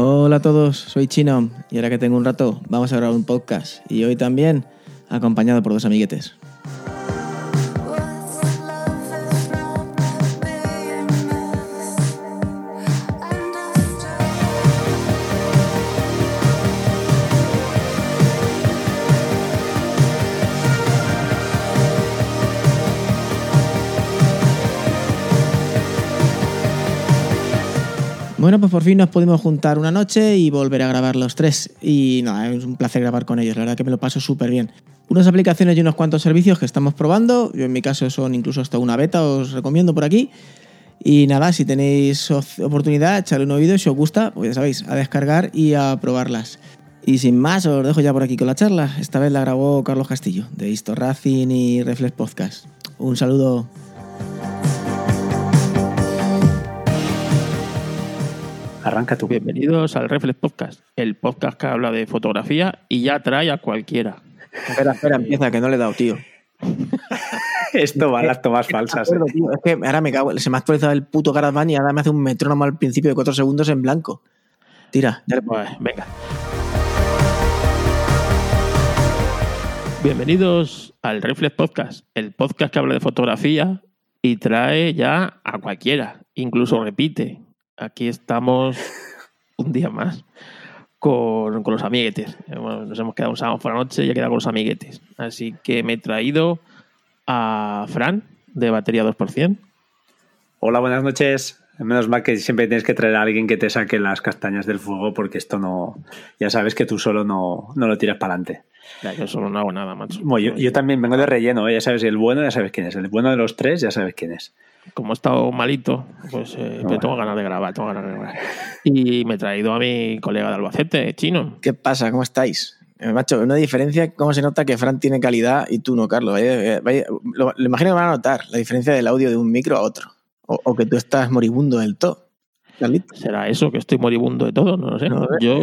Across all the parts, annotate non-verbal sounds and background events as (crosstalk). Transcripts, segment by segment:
Hola a todos, soy Chino y ahora que tengo un rato vamos a grabar un podcast y hoy también acompañado por dos amiguetes. Bueno, pues por fin nos pudimos juntar una noche y volver a grabar los tres. Y nada, es un placer grabar con ellos, la verdad que me lo paso súper bien. Unas aplicaciones y unos cuantos servicios que estamos probando. Yo en mi caso son incluso hasta una beta, os recomiendo por aquí. Y nada, si tenéis oportunidad, echarle un oído si os gusta, pues ya sabéis, a descargar y a probarlas. Y sin más, os dejo ya por aquí con la charla. Esta vez la grabó Carlos Castillo, de Histo Racing y Reflex Podcast. Un saludo. Arranca tú. Bienvenidos al Reflex Podcast, el podcast que habla de fotografía y ya trae a cualquiera. Espera, espera, empieza, que no le he dado, tío. (laughs) Esto va a las tomas falsas. Acuerdo, tío, Es que ahora me cago, se me ha actualizado el puto GarageBand y ahora me hace un metrónomo al principio de 4 segundos en blanco. Tira. Pues, venga. Bienvenidos al Reflex Podcast, el podcast que habla de fotografía y trae ya a cualquiera, incluso repite. Aquí estamos un día más con, con los amiguetes. Bueno, nos hemos quedado un sábado por la noche y he quedado con los amiguetes. Así que me he traído a Fran de batería 2%. Hola, buenas noches. Menos mal que siempre tienes que traer a alguien que te saque las castañas del fuego porque esto no... Ya sabes que tú solo no, no lo tiras para adelante. Ya, yo solo no hago nada, macho. Bueno, yo, yo también vengo de relleno, ¿eh? ya sabes, el bueno ya sabes quién es. El bueno de los tres ya sabes quién es. Como he estado malito, pues eh, me tengo ganas de grabar, tengo ganas de grabar. Y me he traído a mi colega de Albacete, chino. ¿Qué pasa? ¿Cómo estáis? Eh, macho, una diferencia, ¿cómo se nota que Fran tiene calidad y tú no, Carlos? Vaya- vaya- lo, lo imagino que van a notar la diferencia del audio de un micro a otro. O, o que tú estás moribundo del todo. Carlito. ¿Será eso que estoy moribundo de todo? No lo sé. No, ¿eh? Yo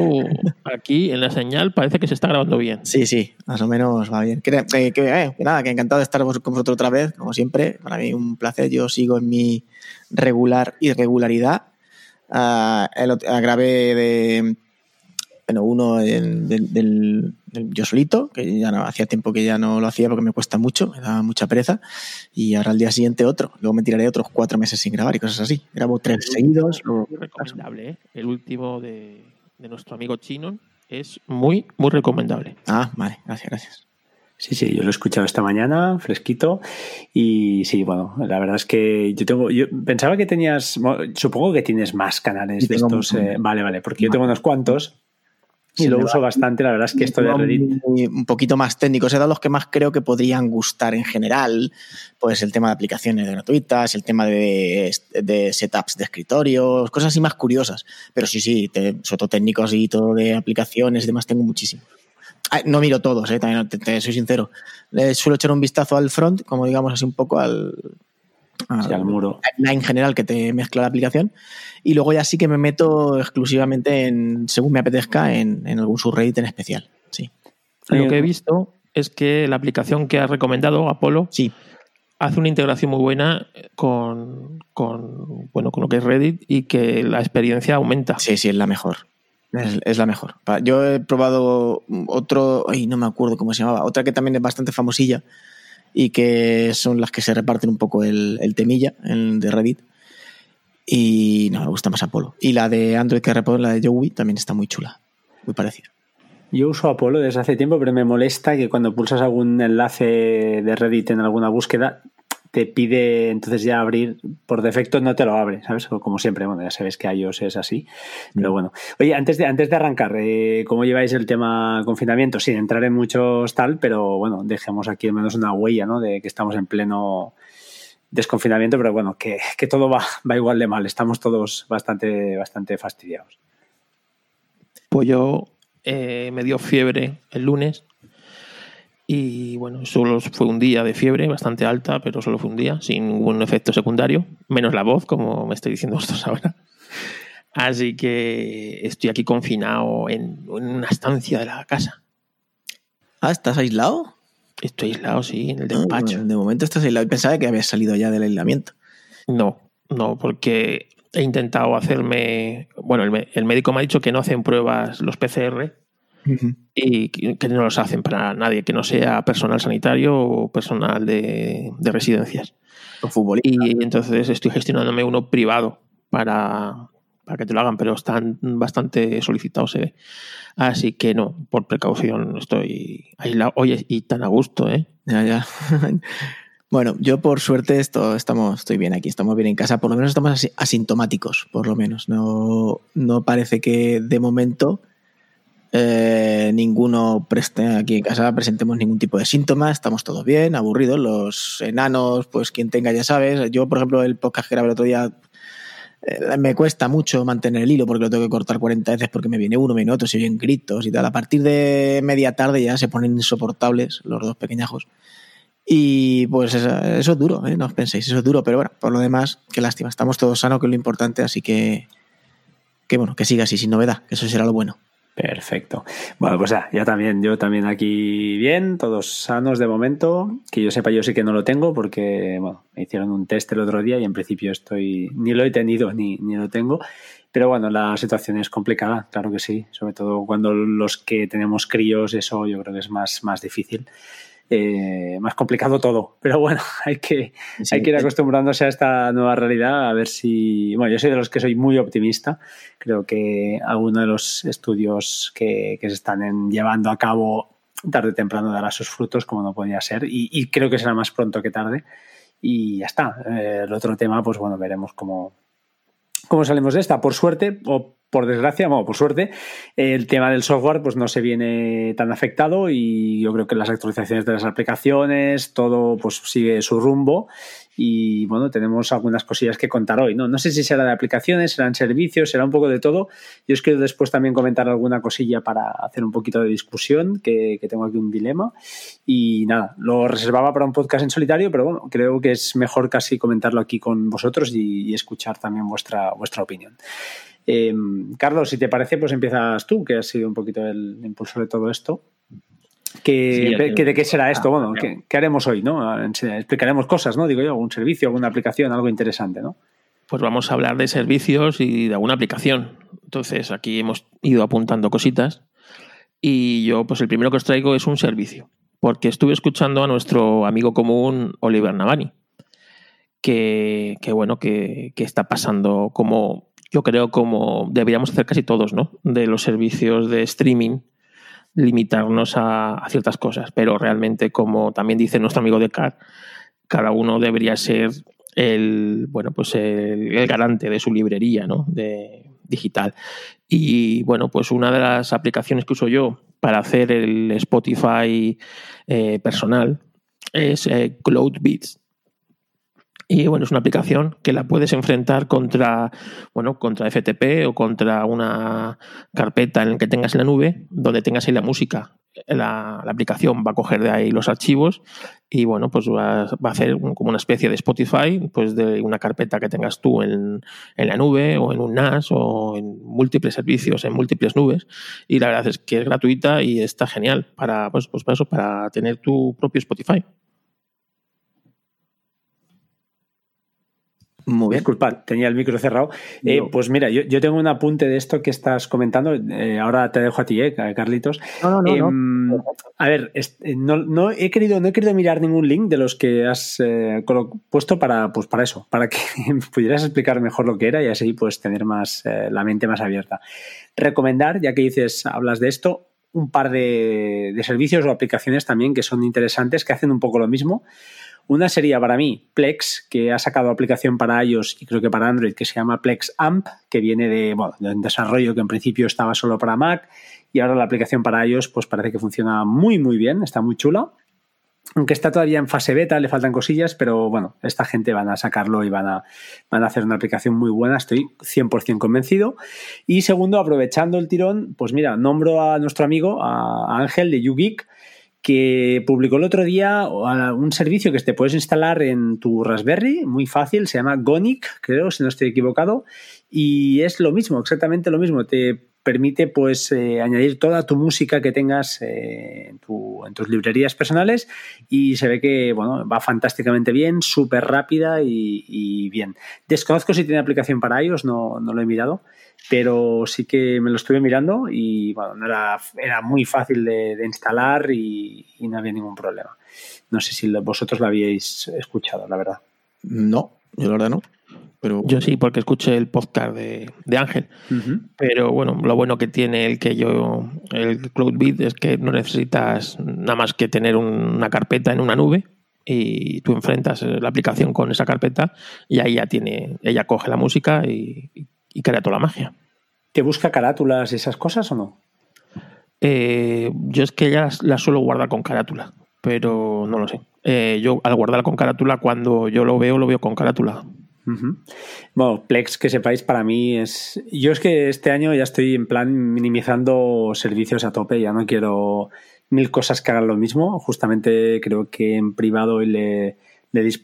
aquí en la señal parece que se está grabando bien. Sí, sí, más o menos va bien. Que, que- que, eh, que nada, que encantado de estar con vosotros otra vez, como siempre. Para mí un placer. Yo sigo en mi regular irregularidad. Ah, el ah, grabé de. Bueno, uno del, del- del- del yo solito, que ya no, hacía tiempo que ya no lo hacía porque me cuesta mucho, me da mucha pereza. Y ahora al día siguiente otro. Luego me tiraré otros cuatro meses sin grabar y cosas así. Grabo tres seguidos. luego- Muy recomendable, ¿eh? El último de, de nuestro amigo chino es muy, muy recomendable. Ah, vale, gracias, gracias. Sí, sí, yo lo he escuchado esta mañana, fresquito. Y sí, bueno, la verdad es que yo tengo. Yo pensaba que tenías. Supongo que tienes más canales de estos. eh, vale, vale, porque yo tengo unos cuantos. Y Sí, lo uso bastante. La verdad es que esto de Reddit. Un poquito más técnicos. He dado los que más creo que podrían gustar en general. Pues el tema de aplicaciones gratuitas, el tema de, de setups de escritorios, cosas así más curiosas. Pero sí, sí, te, sobre todo técnicos y todo de aplicaciones y demás tengo muchísimo. Ah, No miro todos, eh, también te, te soy sincero. Le suelo echar un vistazo al front, como digamos así un poco al, Sí, al muro. en general que te mezcla la aplicación y luego ya sí que me meto exclusivamente en, según me apetezca, en, en algún subreddit en especial. Sí. Lo que he visto es que la aplicación que has recomendado, Apolo, Sí, hace una integración muy buena con, con, bueno, con lo que es Reddit y que la experiencia aumenta. sí, sí, es la mejor. Es, es la mejor. Yo he probado otro, ay, no me acuerdo cómo se llamaba, otra que también es bastante famosilla y que son las que se reparten un poco el, temilla el de Reddit. Y no, me gusta más Apolo. Y la de Android que repone, la de Joey, también está muy chula, muy parecida. Yo uso Apolo desde hace tiempo, pero me molesta que cuando pulsas algún enlace de Reddit en alguna búsqueda, te pide entonces ya abrir, por defecto no te lo abre, ¿sabes? Como siempre, bueno, ya sabes que iOS es así, pero bueno. Oye, antes de, antes de arrancar, eh, ¿cómo lleváis el tema confinamiento? Sin entrar en muchos tal, pero bueno, dejemos aquí al menos una huella, ¿no? De que estamos en pleno desconfinamiento, pero bueno, que, que todo va, (laughs) va igual de mal, estamos todos bastante, bastante fastidiados. Pues yo eh, me dio fiebre el lunes y bueno, solo fue un día de fiebre bastante alta, pero solo fue un día, sin ningún efecto secundario, menos la voz, como me estoy diciendo (laughs) vosotros ahora. Así que estoy aquí confinado en, en una estancia de la casa. Ah, ¿estás aislado? Estoy aislado, sí, en el Ah, despacho. de momento estás aislado. Pensaba que habías salido ya del aislamiento. No, no, porque he intentado hacerme. Bueno, el, médico me ha dicho que no hacen pruebas los PCR y que no los hacen para nadie, que no sea personal sanitario o personal de, residencias. Y entonces estoy gestionándome uno privado para, para que te lo hagan, pero están bastante solicitados, se ve. Así que no, por precaución estoy aislado. Oye, y tan a gusto, ¿eh? Ya, ya. (laughs) bueno, yo por suerte esto, estamos, estoy bien aquí, estamos bien en casa, por lo menos estamos asintomáticos, por lo menos. No, no parece que de momento eh, ninguno preste aquí en casa presentemos ningún tipo de síntoma, estamos todos bien, aburridos, los enanos, pues quien tenga ya sabes, yo por ejemplo el podcast que grabé el otro día eh, me cuesta mucho mantener el hilo porque lo tengo que cortar 40 veces porque me viene uno, me viene otro, se oyen gritos y tal. A partir de media tarde ya se ponen insoportables los dos pequeñajos. Y pues eso, es duro, ¿eh? no os penséis, eso es duro, pero bueno, por lo demás, qué lástima, estamos todos sanos, que es lo importante, así que, que bueno, que siga así, sin novedad, que eso será lo bueno. Perfecto. Bueno, pues ya, ya también, yo también aquí bien, todos sanos de momento. Que yo sepa, yo sí que no lo tengo porque, bueno, me hicieron un test el otro día y en principio estoy, ni lo he tenido ni, ni lo tengo. Pero bueno, la situación es complicada, claro que sí. Sobre todo cuando los que tenemos críos, eso yo creo que es más, más difícil. Eh, más complicado todo. Pero bueno, (laughs) hay que, hay que ir acostumbrándose a esta nueva realidad, a ver si... Bueno, yo soy de los que soy muy optimista. Creo que alguno de los estudios que, que se están llevando a cabo tarde o temprano dará sus frutos, como no podía ser, y, creo que será más pronto que tarde. Y ya está. Eh, el otro tema, pues bueno, veremos cómo, cómo salimos de esta. Por suerte, o por desgracia, bueno, por suerte, el tema del software pues no se viene tan afectado y yo creo que las actualizaciones de las aplicaciones, todo pues sigue su rumbo y bueno, tenemos algunas cosillas que contar hoy, ¿no? No sé si será de aplicaciones, serán servicios, será un poco de todo. Yo os quiero después también comentar alguna cosilla para hacer un poquito de discusión, que, tengo aquí un dilema. Y nada, lo reservaba para un podcast en solitario, pero bueno, creo que es mejor casi comentarlo aquí con vosotros y, y escuchar también vuestra, vuestra opinión. Em, Carlos, si te parece, pues empiezas tú, que has sido un poquito el impulsor de todo esto. ¿De qué será esto? Bueno, ¿qué, haremos hoy? ¿no? Explicaremos cosas, ¿no? Digo yo, algún servicio, alguna aplicación, algo interesante, ¿no? Pues vamos a hablar de servicios y de alguna aplicación. Entonces, aquí hemos ido apuntando cositas. Y yo, pues el primero que os traigo es un servicio. Porque estuve escuchando a nuestro amigo común, Oliver Navani. Que, bueno, que, que está pasando como yo creo como deberíamos hacer casi todos, ¿no? De los servicios de streaming, limitarnos a, ciertas cosas, pero realmente, como también dice nuestro amigo de cada uno debería ser el, bueno, pues el, garante de su librería, ¿no? De digital. Y bueno, pues una de las aplicaciones que uso yo para hacer el Spotify eh, personal es eh, CloudBeats. Y bueno, es una aplicación que la puedes enfrentar contra, bueno, contra FTP o contra una carpeta en la que tengas en la nube, donde tengas ahí la música. La, aplicación va a coger de ahí los archivos y bueno, pues va, a hacer como una especie de Spotify, pues de una carpeta que tengas tú en, en, la nube o en un NAS o en múltiples servicios, en múltiples nubes. Y la verdad es que es gratuita y está genial para, pues, pues eso, para tener tu propio Spotify. Muy bien. Disculpa, tenía el micro cerrado. Eh, pues mira, yo, tengo un apunte de esto que estás comentando. Eh, ahora te dejo a ti, eh, Carlitos. No, no, no, em, A ver, no, he querido, no he querido mirar ningún link de los que has puesto para, pues para eso, para que (laughs) pudieras explicar mejor lo que era y así pues tener más la mente más abierta. Recomendar, ya que dices, hablas de esto, un par de, de servicios o aplicaciones también que son interesantes, que hacen un poco lo mismo. Una sería para mí Plex, que ha sacado aplicación para iOS y creo que para Android, que se llama Plex Amp, que viene de, un desarrollo que en principio estaba solo para Mac y ahora la aplicación para iOS pues parece que funciona muy muy bien, está muy chula. Aunque está todavía en fase beta, le faltan cosillas, pero bueno, esta gente van a sacarlo y van a, van a hacer una aplicación muy buena, estoy 100% convencido. Y segundo, aprovechando el tirón, pues mira, nombro a nuestro amigo, a Ángel de YouGeek, que publicó el otro día un servicio que te puedes instalar en tu Raspberry, muy fácil, se llama Gonic, creo, si no estoy equivocado, y es lo mismo, exactamente lo mismo. Te permite pues eh, añadir toda tu música que tengas eh, en, tus librerías personales y se ve que bueno, va fantásticamente bien, súper rápida y, bien. Desconozco si tiene aplicación para iOS, no, no lo he mirado, pero sí que me lo estuve mirando y bueno, era, era muy fácil de, instalar y, y no había ningún problema. No sé si vosotros lo habíais escuchado, la verdad. No, yo la verdad no. Pero... Yo sí, porque escuché el podcast de, Ángel. Pero bueno, lo bueno que tiene el que yo, el CloudBeat, es que no necesitas nada más que tener una carpeta en una nube y tú enfrentas la aplicación con esa carpeta y ahí ya tiene, ella coge la música y, crea toda la magia. ¿Te busca carátulas y esas cosas o no? Eh, yo es que ya las, suelo guardar con carátula, pero no lo sé. Eh, yo al guardarla con carátula, cuando yo lo veo, lo veo con carátula. Bueno, Plex, que sepáis, para mí es. Yo es que este año ya estoy en plan minimizando servicios a tope, ya no quiero mil cosas que hagan lo mismo. Justamente creo que en privado le,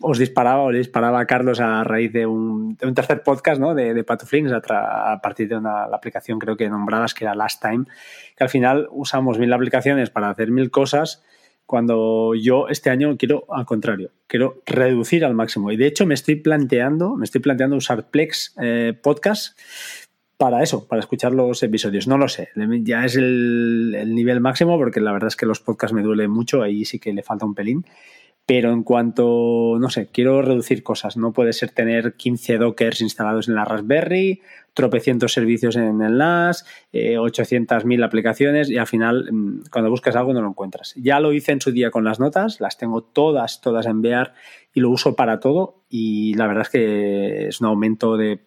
os disparaba o le disparaba a Carlos a raíz de un, tercer podcast ¿no? de, de Patuflings a, partir de una, aplicación creo que nombradas que era Last Time, que al final usamos mil aplicaciones para hacer mil cosas cuando yo este año quiero al contrario, quiero reducir al máximo. Y de hecho me estoy planteando, me estoy planteando usar Plex eh, Podcast para eso, para escuchar los episodios. No lo sé, ya es el, nivel máximo porque la verdad es que los podcasts me duelen mucho, ahí sí que le falta un pelín. Pero en cuanto, no sé, quiero reducir cosas. No puede ser tener 15 dockers instalados en la Raspberry, tropecientos servicios en el NAS, eh, 800.000 aplicaciones y al final mm, cuando buscas algo no lo encuentras. Ya lo hice en su día con las notas, las tengo todas, todas a enviar y lo uso para todo y la verdad es que es un aumento de...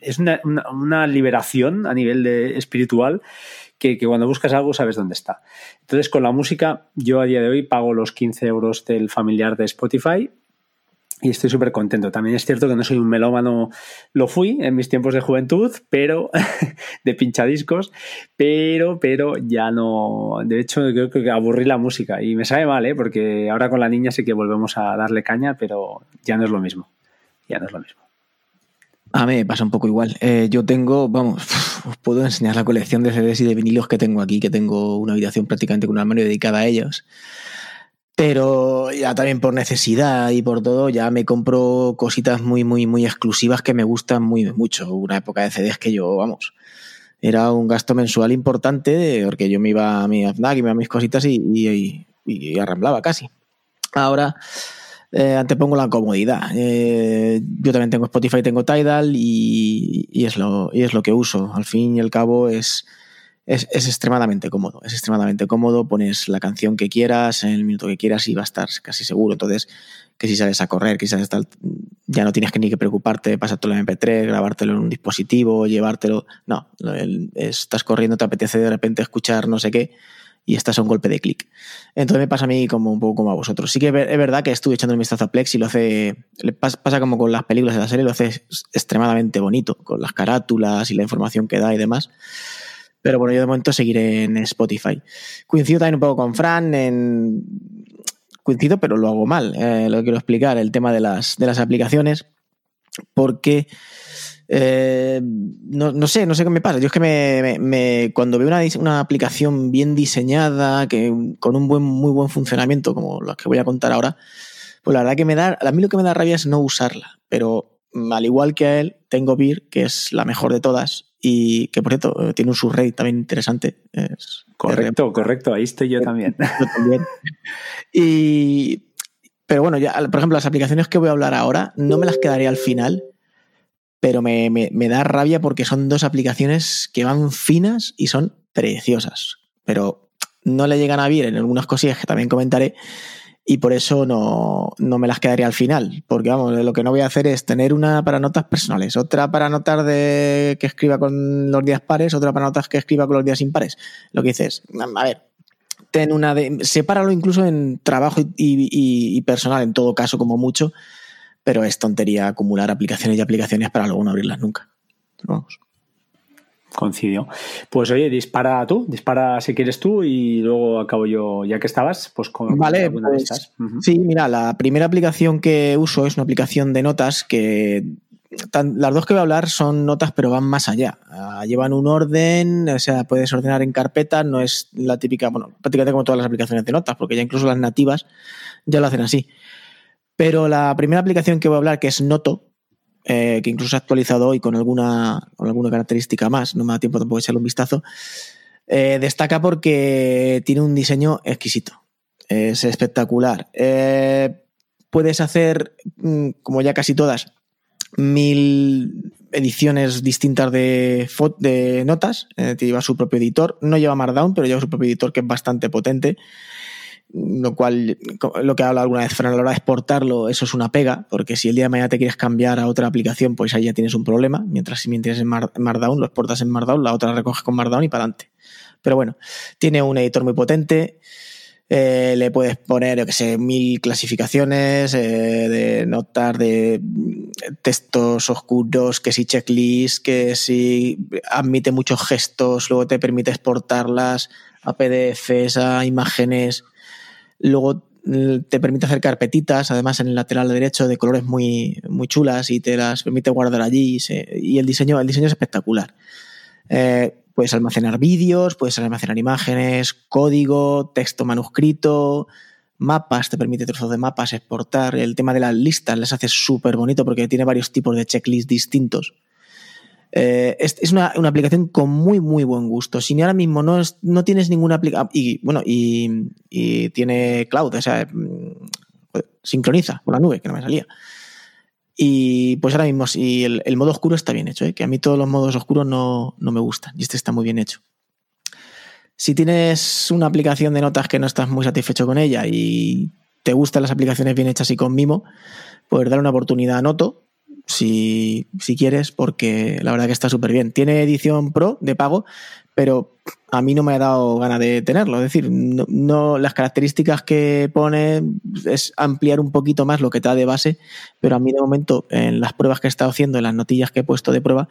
es una, liberación a nivel de, espiritual que, cuando buscas algo sabes dónde está. Entonces, con la música, yo a día de hoy pago los 15 euros del familiar de Spotify y estoy súper contento. También es cierto que no soy un melómano, lo fui en mis tiempos de juventud, pero (laughs) de pinchadiscos, pero, pero ya no. De hecho, creo que aburrí la música y me sabe mal, ¿eh? porque ahora con la niña sí que volvemos a darle caña, pero ya no es lo mismo. Ya no es lo mismo. A mí me pasa un poco igual. Eh, yo tengo, vamos, (laughs) os puedo enseñar la colección de CDs y de vinilos que tengo aquí, que tengo una habitación prácticamente con un armario dedicada a ellos. Pero ya también por necesidad y por todo, ya me compro cositas muy, muy, muy exclusivas que me gustan muy mucho. Una época de CDs que yo, vamos, era un gasto mensual importante porque yo me iba a mi FNAC y me iba a mis cositas y, y, y, arramblaba casi. Ahora, eh, antepongo la comodidad. Eh, yo también tengo Spotify, tengo Tidal y, es lo, y es lo que uso. Al fin y al cabo es es, extremadamente cómodo. Es extremadamente cómodo, pones la canción que quieras, en el minuto que quieras y va a estar casi seguro. Entonces, que si sales a correr, que si sales ya no tienes que ni que preocuparte, pasártelo en MP3, grabártelo en un dispositivo, llevártelo. No, estás corriendo, te apetece de repente escuchar no sé qué y estás a un golpe de clic. Entonces me pasa a mí como un poco como a vosotros. Sí que es verdad que estuve echando un vistazo a Plex y lo hace, pasa como con las películas de la serie, lo hace extremadamente bonito, con las carátulas y la información que da y demás. Pero bueno, yo de momento seguiré en Spotify. Coincido también un poco con Fran en... Coincido, pero lo hago mal. Eh, lo quiero explicar, el tema de las, de las aplicaciones. Porque... Eh, no, sé, no sé qué me pasa. Yo es que me, cuando veo una, una, aplicación bien diseñada, que, con un buen, muy buen funcionamiento, como las que voy a contar ahora, pues la verdad que me da, a mí lo que me da rabia es no usarla. Pero al igual que a él, tengo Beer, que es la mejor de todas, y que por cierto tiene un subreddit también interesante. correcto, correcto, ahí estoy yo también. (laughs) también. Y, pero bueno, ya, por ejemplo, las aplicaciones que voy a hablar ahora no me las quedaré al final, pero me, me da rabia porque son dos aplicaciones que van finas y son preciosas, pero no le llegan a bien en algunas cosillas que también comentaré y por eso no, no, me las quedaría al final, porque vamos, lo que no voy a hacer es tener una para notas personales, otra para notas de que escriba con los días pares, otra para notas que escriba con los días impares. Lo que dices, a ver, ten una de, sepáralo incluso en trabajo y, personal, en todo caso, como mucho, pero es tontería acumular aplicaciones y aplicaciones para luego no abrirlas nunca. Vamos coincidió. Pues oye, dispara tú, dispara si quieres tú y luego acabo yo, ya que estabas, pues con vale, alguna pues, Sí, mira, la primera aplicación que uso es una aplicación de notas que las dos que voy a hablar son notas, pero van más allá. Ah, llevan un orden, o sea, puedes ordenar en carpetas, no es la típica, bueno, prácticamente como todas las aplicaciones de notas, porque ya incluso las nativas ya lo hacen así. Pero la primera aplicación que voy a hablar, que es Noto, eh, que incluso ha actualizado hoy con alguna, con alguna característica más, no me da tiempo tampoco de echarle un vistazo, eh, destaca porque tiene un diseño exquisito. Es espectacular. Eh, puedes hacer, mm, como ya casi todas, mil ediciones distintas de, de notas. lleva su propio editor. No lleva Markdown, pero lleva su propio editor que es bastante potente lo cual, lo que ha hablado alguna vez Fran a la hora de exportarlo, eso es una pega, porque si el día de mañana te quieres cambiar a otra aplicación, pues ahí ya tienes un problema, mientras si tienes en Markdown, lo exportas en Markdown, la otra recoges con Markdown y para adelante. Pero bueno, tiene un editor muy potente, eh, le puedes poner, yo que sé, mil clasificaciones eh, de notas, de textos oscuros, que si checklist, que si admite muchos gestos, luego te permite exportarlas a PDFs, a imágenes Luego mm, te permite hacer carpetitas, además en el lateral derecho, de colores muy, muy chulas y te las permite guardar allí. Y, el, diseño, el diseño es espectacular. Eh, puedes almacenar vídeos, puedes almacenar imágenes, código, texto manuscrito, mapas, te permite trozos de mapas exportar. El tema de las listas les hace súper bonito porque tiene varios tipos de checklists distintos. Eh, es, una, aplicación con muy, muy buen gusto. Si ahora mismo no, no tienes ninguna aplicación. Y bueno, y, tiene cloud, o sea, mm, sincroniza con la nube, que no me salía. Y pues ahora mismo, si el, modo oscuro está bien hecho, ¿eh? que a mí todos los modos oscuros no, no me gustan, y este está muy bien hecho. Si tienes una aplicación de notas que no estás muy satisfecho con ella y te gustan las aplicaciones bien hechas y con mimo, pues dar una oportunidad a Noto, si, si quieres, porque la verdad que está súper bien. Tiene edición pro de pago, pero a mí no me ha dado ganas de tenerlo. Es decir, no, las características que pone es ampliar un poquito más lo que te da de base, pero a mí de momento, en las pruebas que he estado haciendo, en las notillas que he puesto de prueba,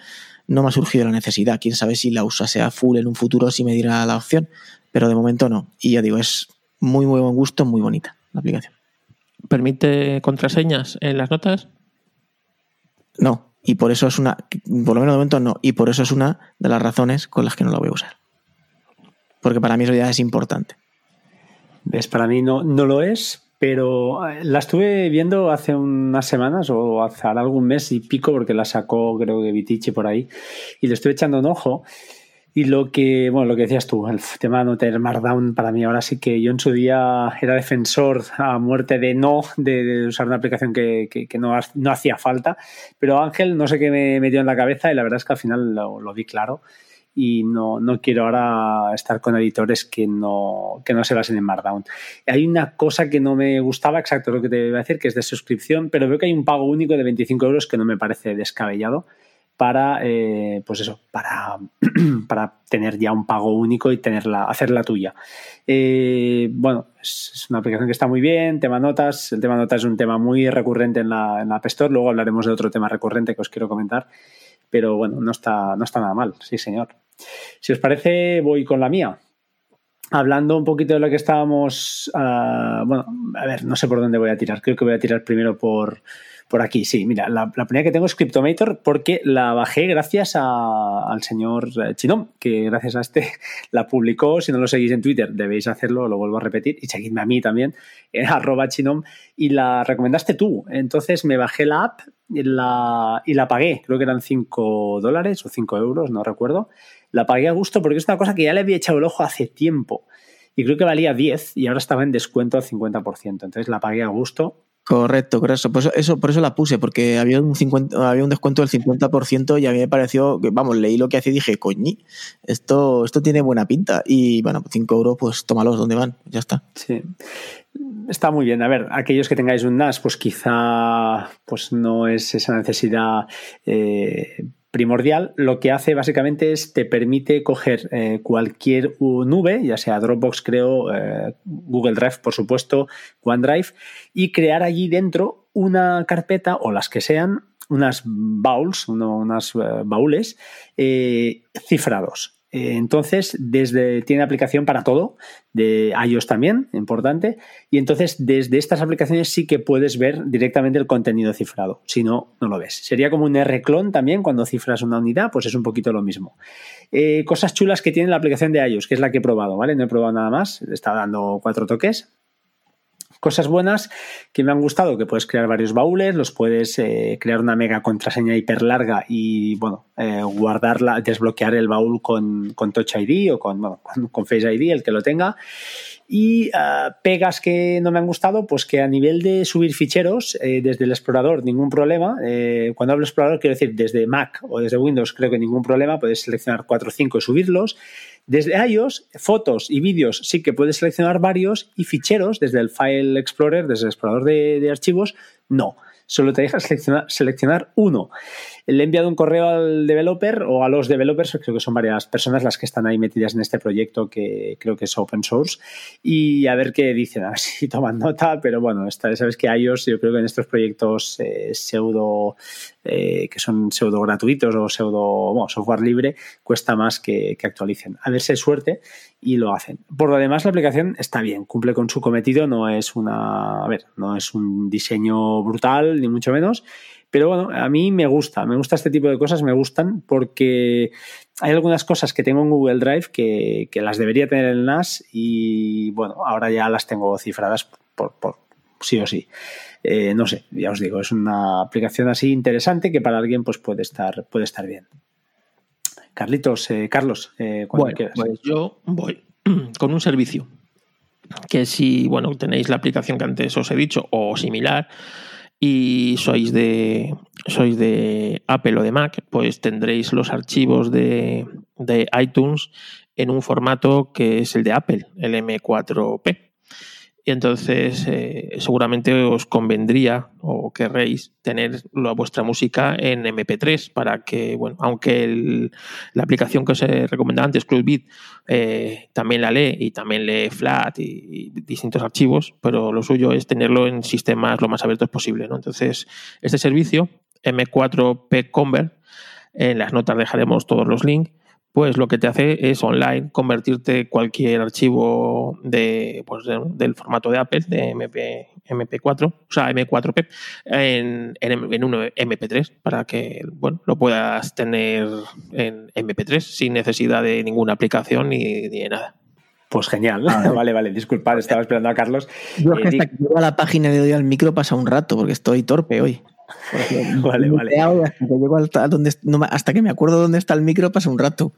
no me ha surgido la necesidad. Quién sabe si la usa sea full en un futuro, si me dirá la opción, pero de momento no. Y ya digo, es muy, muy buen gusto, muy bonita la aplicación. ¿Permite contraseñas en las notas? No, y por eso es una, por lo menos de momento no, y por eso es una de las razones con las que no la voy a usar. Porque para mí eso ya es importante. ¿Ves? Para mí no, no lo es, pero eh, la estuve viendo hace unas semanas o hace algún mes y pico, porque la sacó creo que Vitici por ahí, y le estuve echando un ojo. Y lo que, bueno, lo que decías tú, el tema de no tener Markdown, para mí ahora sí que yo en su día era defensor a muerte de no, de, usar una aplicación que, no, no, hacía falta. Pero Ángel, no sé qué me metió en la cabeza y la verdad es que al final lo, lo vi claro. Y no, no, quiero ahora estar con editores que no, que no se basen en Markdown. Hay una cosa que no me gustaba, exacto lo que te iba a decir, que es de suscripción, pero veo que hay un pago único de 25 euros que no me parece descabellado para, eh, pues eso, para, (clears throat) para, tener ya un pago único y tenerla, hacerla tuya. Eh, bueno, es, una aplicación que está muy bien, tema notas, el tema notas es un tema muy recurrente en la, en la Store, luego hablaremos de otro tema recurrente que os quiero comentar, pero bueno, no está, no está nada mal, sí señor. Si os parece, voy con la mía. Hablando un poquito de lo que estábamos, ah, bueno, a ver, no sé por dónde voy a tirar, creo que voy a tirar primero por por aquí, sí. Mira, la, primera que tengo es Cryptomator porque la bajé gracias al señor eh, Chinom, que gracias a este (laughs) la publicó. Si no lo seguís en Twitter, debéis hacerlo, lo vuelvo a repetir. Y seguidme a mí también, (laughs) en arroba Chinom. Y la recomendaste tú. Entonces me bajé la app y la, y la pagué. Creo que eran 5 dólares o 5 euros, no recuerdo. La pagué a gusto porque es una cosa que ya le había echado el ojo hace tiempo. Y creo que valía 10 y ahora estaba en descuento al 50%. Entonces la pagué a gusto Correcto, correcto. Por eso, por eso la puse, porque había un, 50, había un descuento del 50% y a mí me pareció, que, vamos, leí lo que hacía y dije, coñi, esto, esto tiene buena pinta. Y bueno, 5 euros, pues tómalos, ¿dónde van? Ya está. Sí. Está muy bien. A ver, aquellos que tengáis un NAS, pues quizá pues no es esa necesidad eh, primordial, lo que hace básicamente es te permite coger eh, cualquier nube, ya sea Dropbox, creo, eh, Google Drive, por supuesto, OneDrive, y crear allí dentro una carpeta o las que sean, unas bowls, unas eh, baúles cifrados. Eh, entonces, desde, tiene aplicación para todo, de iOS también, importante, y entonces desde estas aplicaciones sí que puedes ver directamente el contenido cifrado, si no, no lo ves. Sería como un R-clon también cuando cifras una unidad, pues es un poquito lo mismo. Eh, cosas chulas que tiene la aplicación de iOS, que es la que he probado, ¿vale? No he probado nada más, está dando cuatro toques, Cosas buenas que me han gustado, que puedes crear varios baúles, los puedes eh, crear una mega contraseña hiper larga y, bueno, eh, guardarla, desbloquear el baúl con, con, Touch ID o con, con, Face ID, el que lo tenga. Y ah, pegas que no me han gustado, pues que a nivel de subir ficheros eh, desde el explorador, ningún problema. cuando hablo explorador, quiero decir desde Mac o desde Windows, creo que ningún problema. Puedes seleccionar 4 o 5 y subirlos. Desde iOS, fotos y vídeos sí que puedes seleccionar varios y ficheros desde el File Explorer, desde el explorador de, archivos, no. Solo te deja seleccionar, seleccionar uno le he enviado un correo al developer o a los developers, creo que son varias personas las que están ahí metidas en este proyecto que creo que es open source, y a ver qué dicen, a ver (laughs) si toman nota, pero bueno, sabes que ellos, yo creo que en estos proyectos eh, pseudo, eh, que son pseudo gratuitos o pseudo software libre, cuesta más que, que actualicen. A ver si hay suerte y lo hacen. Por lo demás, la aplicación está bien, cumple con su cometido, no es una, a ver, no es un diseño brutal, ni mucho menos, pero bueno, a mí me gusta, me gusta este tipo de cosas, me gustan porque hay algunas cosas que tengo en Google Drive que, las debería tener en NAS y bueno, ahora ya las tengo cifradas por, sí o sí. Eh, no sé, ya os digo, es una aplicación así interesante que para alguien pues puede estar, puede estar bien. Carlitos, eh, Carlos, eh, cuando quieras. Pues yo voy (clears throat) con un servicio que si, bueno, tenéis la aplicación que antes os he dicho o similar, y sois de, sois de Apple o de Mac, pues tendréis los archivos de, de iTunes en un formato que es el de Apple, el M4P. Y entonces eh, seguramente os convendría o querréis tener la, vuestra música en MP3 para que, bueno, aunque la aplicación que os he recomendado antes, Clubbeat, eh, también la lee y también lee Flat y, distintos archivos, pero lo suyo es tenerlo en sistemas lo más abiertos posible. ¿no? Entonces, este servicio, M4P Convert, en las notas dejaremos todos los links pues lo que te hace es online convertirte cualquier archivo de, pues del formato de Apple, de MP, MP4, o sea, M4P, en, en, un MP3 para que bueno, lo puedas tener en MP3 sin necesidad de ninguna aplicación ni, de nada. Pues genial. Ah, (laughs) vale, vale, disculpad, estaba esperando a Carlos. Yo eh, hasta que llego a la página de hoy al micro pasa un rato porque estoy torpe hoy. (laughs) vale, vale. Hasta que, me acuerdo dónde está el micro pasa un rato.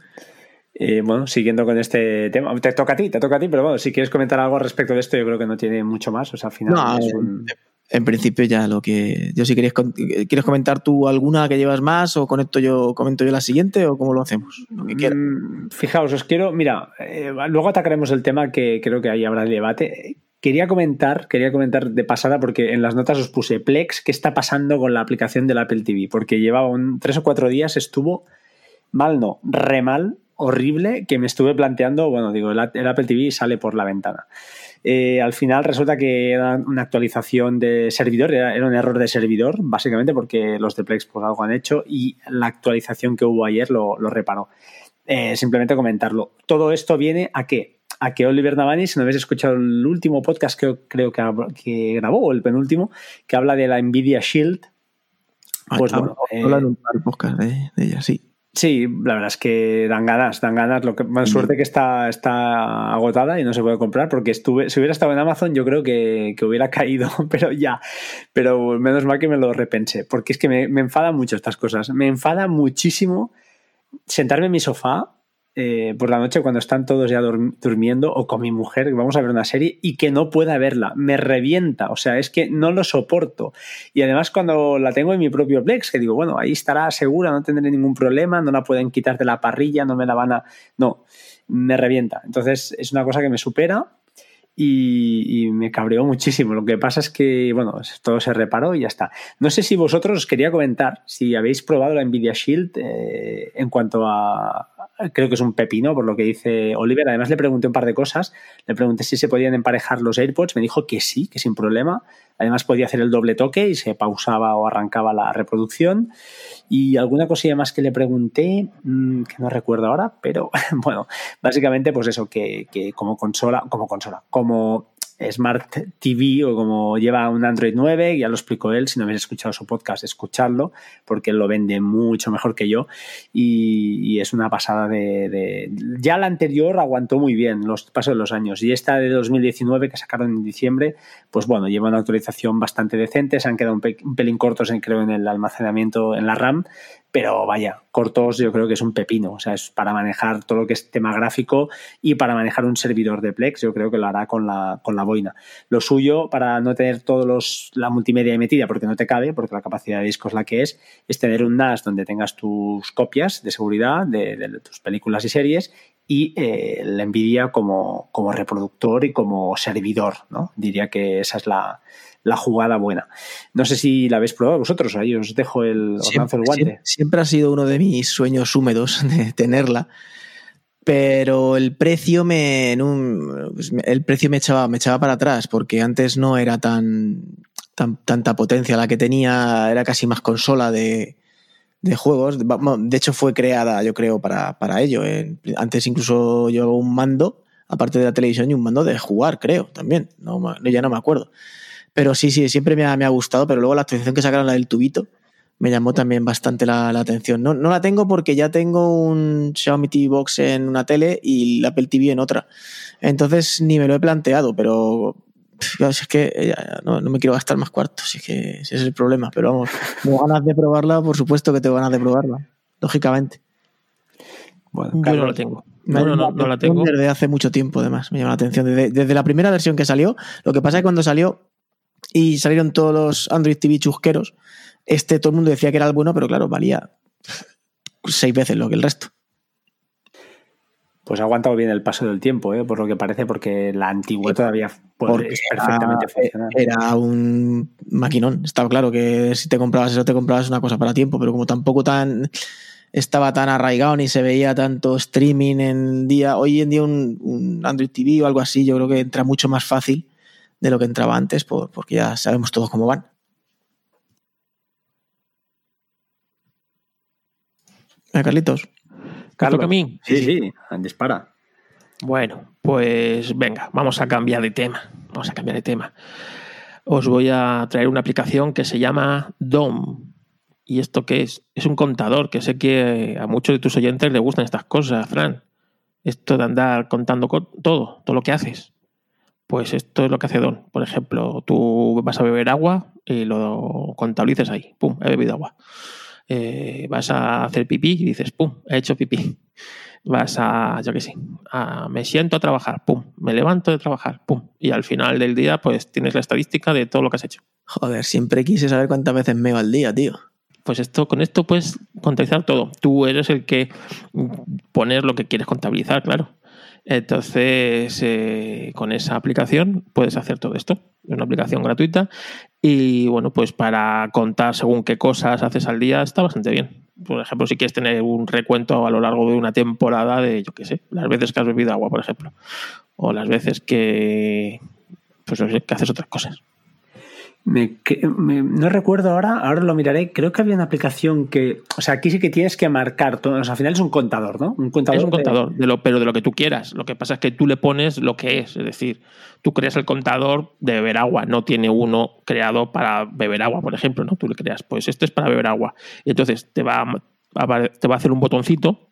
Eh, bueno, siguiendo con este tema, te toca a ti, te toca a ti, pero bueno, si quieres comentar algo respecto de esto, yo creo que no tiene mucho más. O sea, al final es un... En principio ya lo que. Yo si quieres, quieres comentar tú alguna que llevas más o conecto yo, comento yo la siguiente o cómo lo hacemos. Lo que mm, fijaos, os quiero. Mira, eh, luego atacaremos el tema que creo que ahí habrá debate. Quería comentar, quería comentar de pasada porque en las notas os puse Plex, ¿qué está pasando con la aplicación del Apple TV? Porque llevaba un, tres o cuatro días, estuvo mal, no, re mal, horrible, que me estuve planteando, bueno, digo, el, Apple TV sale por la ventana. Eh, al final resulta que era una actualización de servidor, era, un error de servidor, básicamente porque los de Plex pues algo han hecho y la actualización que hubo ayer lo, reparó. Eh, simplemente comentarlo. Todo esto viene a qué? A que Oliver Navani, si no habéis escuchado el último podcast que creo que, que grabó, o el penúltimo, que habla de la Nvidia Shield. Pues bueno, eh, un podcast de, ella, sí. Sí, la verdad es que dan ganas, dan ganas. Lo que, más suerte que está, está agotada y no se puede comprar, porque estuve, si hubiera estado en Amazon, yo creo que, hubiera (laughs) caído, pero ya. Pero menos mal que me lo repensé, porque es que me, me enfada mucho estas cosas. Me enfada muchísimo sentarme en mi sofá eh, por la noche cuando están todos ya durmiendo o con mi mujer, vamos a ver una serie y que no pueda verla. Me revienta, o sea, es que no lo soporto. Y además cuando la tengo en mi propio Plex, que digo, bueno, ahí estará segura, no tendré ningún problema, no la pueden quitar de la parrilla, no me la van a... No, me revienta. Entonces es una cosa que me supera y, me cabreó muchísimo. Lo que pasa es que, bueno, todo se reparó y ya está. No sé si vosotros os quería comentar si habéis probado la Nvidia Shield eh, en cuanto a, creo que es un pepino, por lo que dice Oliver. Además, le pregunté un par de cosas. Le pregunté si se podían emparejar los AirPods. Me dijo que sí, que sin problema. Además, podía hacer el doble toque y se pausaba o arrancaba la reproducción. Y alguna cosilla más que le pregunté, mm, que no recuerdo ahora, pero (laughs) bueno, básicamente, pues eso, que, que como consola, como consola, como Smart TV o como lleva un Android 9, ya lo explicó él, si no habéis escuchado su podcast, escuchadlo, porque él lo vende mucho mejor que yo y, es una pasada de, Ya la anterior aguantó muy bien los pasos de los años y esta de 2019 que sacaron en diciembre, pues bueno, lleva una actualización bastante decente, se han quedado un, pelín cortos en, creo en el almacenamiento en la RAM, pero vaya, cortos yo creo que es un pepino, o sea, es para manejar todo lo que es tema gráfico y para manejar un servidor de Plex, yo creo que lo hará con la, con la boina. Lo suyo, para no tener todos los, la multimedia metida, porque no te cabe, porque la capacidad de disco es la que es, es tener un NAS donde tengas tus copias de seguridad de, tus películas y series y eh, la NVIDIA como, como reproductor y como servidor, ¿no? Diría que esa es la, la jugada buena. No sé si la habéis probado vosotros, ahí os dejo el, os siempre, el guante. Siempre, ha sido uno de mis sueños húmedos (laughs) de tenerla, pero el precio me, pues, el precio me echaba, me echaba para atrás, porque antes no era tan, tan tanta potencia la que tenía, era casi más consola de, de juegos. De hecho, fue creada, yo creo, para, para ello. Antes incluso llevaba un mando, aparte de la televisión, y un mando de jugar, creo, también. No, ya no me acuerdo. Pero sí, sí, siempre me ha, gustado, pero luego la actualización que sacaron, la del tubito, me llamó también bastante la, atención. No, no, la tengo porque ya tengo un Xiaomi TV Box en una tele y la Apple TV en otra. Entonces ni me lo he planteado, pero es que no, me quiero gastar más cuartos, es que ese es el problema. Pero vamos, tengo ganas de probarla, por supuesto que tengo ganas de probarla, lógicamente. Bueno, Yo no la tengo. No, no, no, la tengo. Desde hace mucho tiempo, además, me llama la atención. Desde, desde, la primera versión que salió, lo que pasa es que cuando salió y salieron todos los Android TV chusqueros. Este todo el mundo decía que era el bueno, pero claro, valía seis veces lo que el resto. Pues ha aguantado bien el paso del tiempo, ¿eh? por lo que parece, porque la antigua todavía puede, perfectamente funcionar. Era un maquinón. Estaba claro que si te comprabas eso, te comprabas una cosa para tiempo, pero como tampoco tan estaba tan arraigado ni se veía tanto streaming en día. Hoy en día un, un Android TV o algo así, yo creo que entra mucho más fácil de lo que entraba antes, porque ya sabemos todos cómo van. ¿Eh, Carlitos. Carlos. a mí? Sí, sí, dispara. Bueno, pues venga, vamos a cambiar de tema. Vamos a cambiar de tema. Os voy a traer una aplicación que se llama DOM. ¿Y esto qué es? Es un contador que sé que a muchos de tus oyentes les gustan estas cosas, Fran. Esto de andar contando todo, todo lo que haces. Pues esto es lo que hace Don. Por ejemplo, tú vas a beber agua y lo contabilices ahí. Pum, he bebido agua. Eh, vas a hacer pipí y dices, pum, he hecho pipí. Vas a, yo qué sé, me siento a trabajar, pum, me levanto de trabajar, pum. Y al final del día, pues tienes la estadística de todo lo que has hecho. Joder, siempre quise saber cuántas veces meo al día, tío. Pues esto, con esto puedes contabilizar todo. Tú eres el que poner lo que quieres contabilizar, claro. Entonces, eh, con esa aplicación puedes hacer todo esto. Es una aplicación gratuita y, bueno, pues para contar según qué cosas haces al día está bastante bien. Por ejemplo, si quieres tener un recuento a lo largo de una temporada de, yo qué sé, las veces que has bebido agua, por ejemplo, o las veces que, pues que haces otras cosas. Me, no recuerdo ahora, ahora lo miraré. Creo que había una aplicación que. O sea, aquí sí que tienes que marcar todo. O sea, al final es un contador, ¿no? Un contador. Es un contador, de... lo, pero de lo que tú quieras. Lo que pasa es que tú le pones lo que es. Es decir, tú creas el contador de beber agua. No tiene uno creado para beber agua, por ejemplo, ¿no? Tú le creas, pues este es para beber agua. Y entonces te va a, te va a hacer un botoncito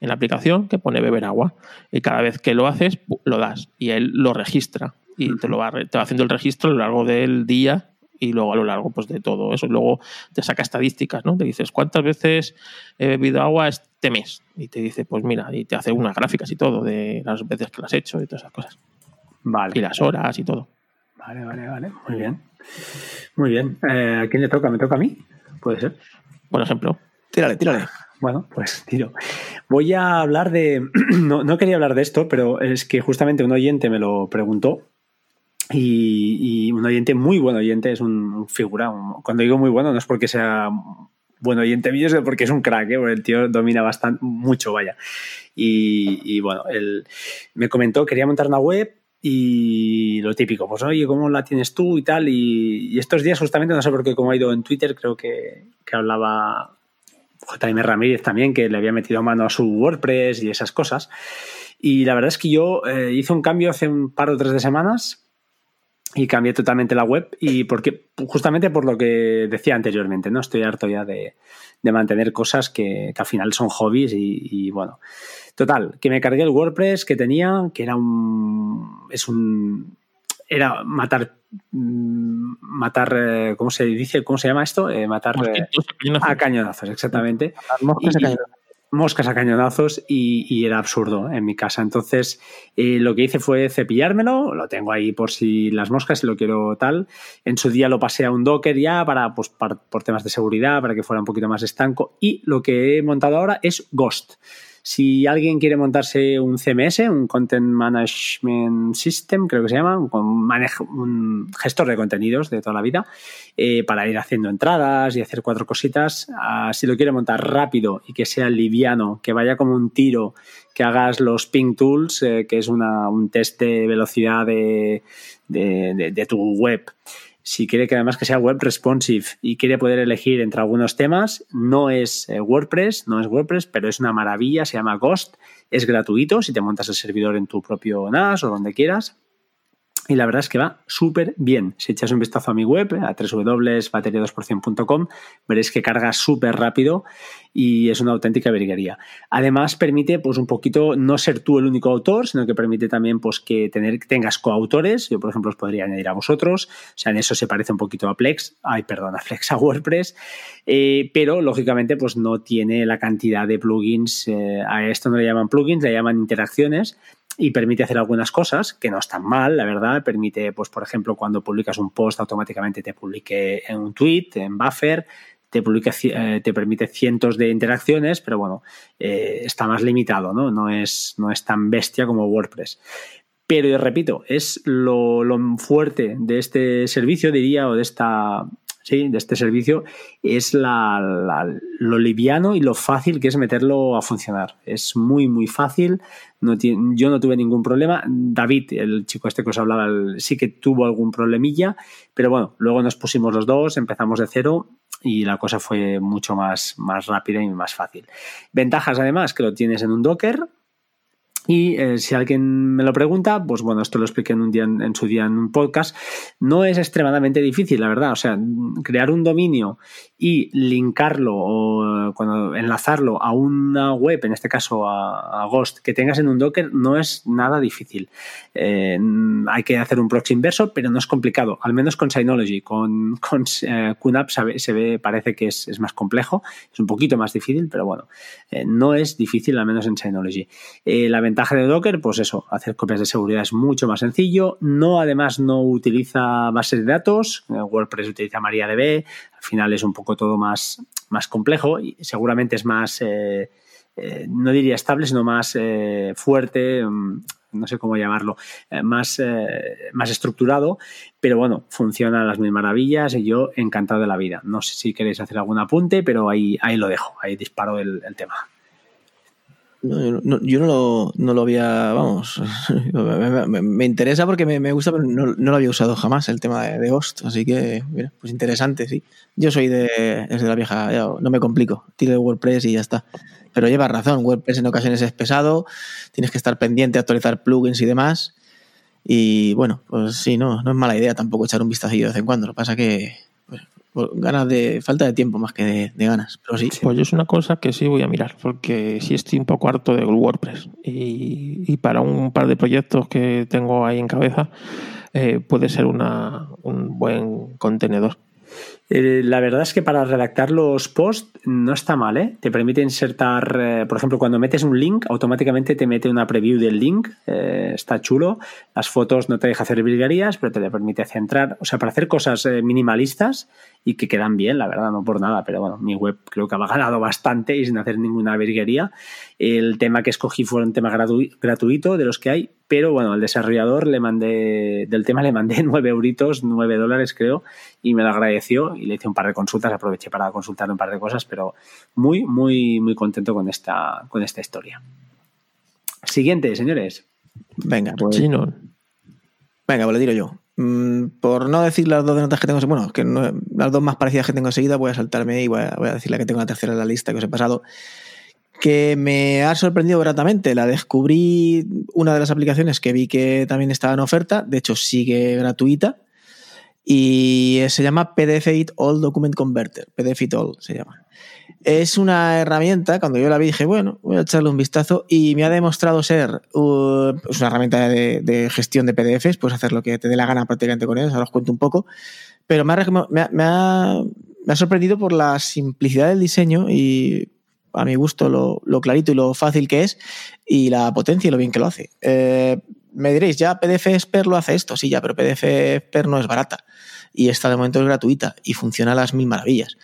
en la aplicación que pone beber agua. Y cada vez que lo haces, lo das. Y él lo registra. Y te, lo va, te va haciendo el registro a lo largo del día y luego a lo largo pues, de todo eso. Luego te saca estadísticas, ¿no? Te dices, ¿cuántas veces he bebido agua este mes? Y te dice, pues mira, y te hace unas gráficas y todo de las veces que lo has hecho y todas esas cosas. Vale. Y las horas y todo. Vale, vale, vale. Muy bien. Muy bien. Eh, ¿A quién le toca? ¿Me toca a mí? Puede ser. Por ejemplo. Tírale, tírale. Bueno, pues tiro. Voy a hablar de. (clears throat) No, no, quería hablar de esto, pero es que justamente un oyente me lo preguntó y, un oyente muy buen oyente, es un, figura. cuando digo muy bueno, no es porque sea buen oyente mío porque es un crack, ¿eh? porque el tío domina bastante, mucho, vaya. Y, bueno, él me comentó, quería montar una web y lo típico, pues oye, ¿cómo la tienes tú y tal? Y, estos días justamente, no sé por qué, como ha ido en Twitter, creo que, que hablaba JM Ramírez también, que le había metido mano a su WordPress y esas cosas. Y la verdad es que yo eh, hice un cambio hace un par o tres de semanas y cambié totalmente la web y porque justamente por lo que decía anteriormente, ¿no? Estoy harto ya de, mantener cosas que, al final son hobbies y, bueno. Total, que me cargué el WordPress que tenía, que era un. es un. era matar. Mm, matar. Eh, ¿Cómo se dice? ¿Cómo se llama esto? Eh, matar. a cañonazos, exactamente. cañonazos moscas a cañonazos y, era absurdo en mi casa. Entonces, eh, lo que hice fue cepillármelo, lo tengo ahí por si las moscas, si lo quiero tal. En su día lo pasé a un Docker ya para, pues, por temas de seguridad, para que fuera un poquito más estanco. Y lo que he montado ahora es Ghost. Si alguien quiere montarse un CMS, un Content Management System, creo que se llama, un, gestor de contenidos de toda la vida, eh, para ir haciendo entradas y hacer cuatro cositas, ah, si lo quiere montar rápido y que sea liviano, que vaya como un tiro, que hagas los ping tools, eh, que es un test de velocidad de tu web si quiere que además que sea web responsive y quiere poder elegir entre algunos temas, no es eh, WordPress, no es WordPress, pero es una maravilla, se llama Ghost, es gratuito si te montas el servidor en tu propio NAS o donde quieras y la verdad es que va súper bien. Si echas un vistazo a mi web, a www.bateria2%.com, veréis que carga súper rápido y es una auténtica virguería. Además, permite, pues, un poquito no ser tú el único autor, sino que permite también, pues, que tener, tengas coautores. Yo, por ejemplo, os podría añadir a vosotros. O sea, en eso se parece un poquito a Plex. Ay, perdón, a Flex, a WordPress. Eh, pero, lógicamente, pues, no tiene la cantidad de plugins. Eh, a esto no le llaman plugins, le llaman interacciones y permite hacer algunas cosas que no están mal, la verdad. Permite, pues, por ejemplo, cuando publicas un post, automáticamente te publique en un tweet, en buffer, te, eh, te permite cientos de interacciones, pero bueno, eh, está más limitado, ¿no? No es, no es tan bestia como WordPress. Pero repito, es lo, lo, fuerte de este servicio, diría, o de esta, de este servicio es lo liviano y lo fácil que es meterlo a funcionar. Es muy, muy fácil. Yo no tuve ningún problema. David, el chico este que os hablaba, sí que tuvo algún problemilla, pero bueno, luego nos pusimos los dos, empezamos de cero y la cosa fue mucho más, más rápida y más fácil. Ventajas además que lo tienes en un Docker, y eh, si alguien me lo pregunta, pues bueno, esto lo expliqué en, un día, en, su día en un podcast. No es extremadamente difícil, la verdad. O sea, crear un dominio y linkarlo o cuando enlazarlo a una web, en este caso a, Ghost, que tengas en un Docker, no es nada difícil. Eh, hay que hacer un proxy inverso, pero no es complicado. Al menos con Synology. Con, con eh, se ve, parece que es, es, más complejo. Es un poquito más difícil, pero bueno, no es difícil, al menos en Synology. la ventaja de Docker, pues eso, hacer copias de seguridad es mucho más sencillo. No, además, no utiliza bases de datos. Eh, WordPress utiliza MariaDB. Al final es un poco todo más, más complejo y seguramente es más, eh, eh, no diría estable, sino más fuerte, mm, no sé cómo llamarlo, más, más estructurado, pero bueno, funciona a las mil maravillas y yo encantado de la vida. No sé si queréis hacer algún apunte, pero ahí, ahí lo dejo, ahí disparo el tema. No, yo no lo, no lo había, vamos, (laughs) me, interesa porque me, gusta, pero no, lo había usado jamás el tema de, Ghost, así que, mira, pues interesante, sí. Yo soy de, es de la vieja, no me complico, tiro de WordPress y ya está. Pero llevas razón, WordPress en ocasiones es pesado, tienes que estar pendiente, actualizar plugins y demás. Y bueno, pues sí, no, no es mala idea tampoco echar un vistacillo de vez en cuando. Lo que pasa que ganas de falta de tiempo más que de, ganas. Pero sí. Pues yo es una cosa que sí voy a mirar, porque sí estoy un poco harto de WordPress. Y, para un par de proyectos que tengo ahí en cabeza, eh, puede ser una, un buen contenedor. Eh, la verdad es que para redactar los posts no está mal, ¿eh? Te permite insertar, eh, por ejemplo, cuando metes un link, automáticamente te mete una preview del link. está chulo. Las fotos no te deja hacer virguerías, pero te le permite centrar. O sea, para hacer cosas minimalistas y que quedan bien, la verdad, no por nada, pero bueno, mi web creo que ha ganado (laughs) bastante y sin hacer ninguna virguería. El tema que escogí fue un tema gratuito de los que hay, pero bueno, al desarrollador le mandé, del tema le mandé (laughs) 9 euritos, 9 dólares creo, y me lo agradeció y le hice un par de consultas, aproveché para consultar un par de cosas, pero muy, muy, muy contento con esta, con esta historia. Siguiente, señores. Venga, pues. Chino. Venga, pues le digo yo. Mm, por no decir las dos de notas que tengo, bueno, que las dos más parecidas que tengo enseguida, voy a saltarme y voy a, decir la que tengo la tercera en la lista que os he pasado, que me ha sorprendido gratamente. La descubrí una de las aplicaciones que vi que también estaba en oferta, de hecho sigue gratuita, y se llama PDF It All Document Converter, PDF It All se llama. Es una herramienta, cuando yo la vi dije, bueno, voy a echarle un vistazo y me ha demostrado ser uh, una herramienta de, gestión de PDFs, puedes hacer lo que te dé la gana prácticamente con ellos, ahora os cuento un poco, pero me ha, sorprendido por la simplicidad del diseño y a mi gusto lo, clarito y lo fácil que es y la potencia y lo bien que lo hace. Eh, me diréis, ya PDF Expert lo hace esto, sí, ya, pero PDF Expert no es barata y esta de momento es gratuita y funciona a las mil maravillas.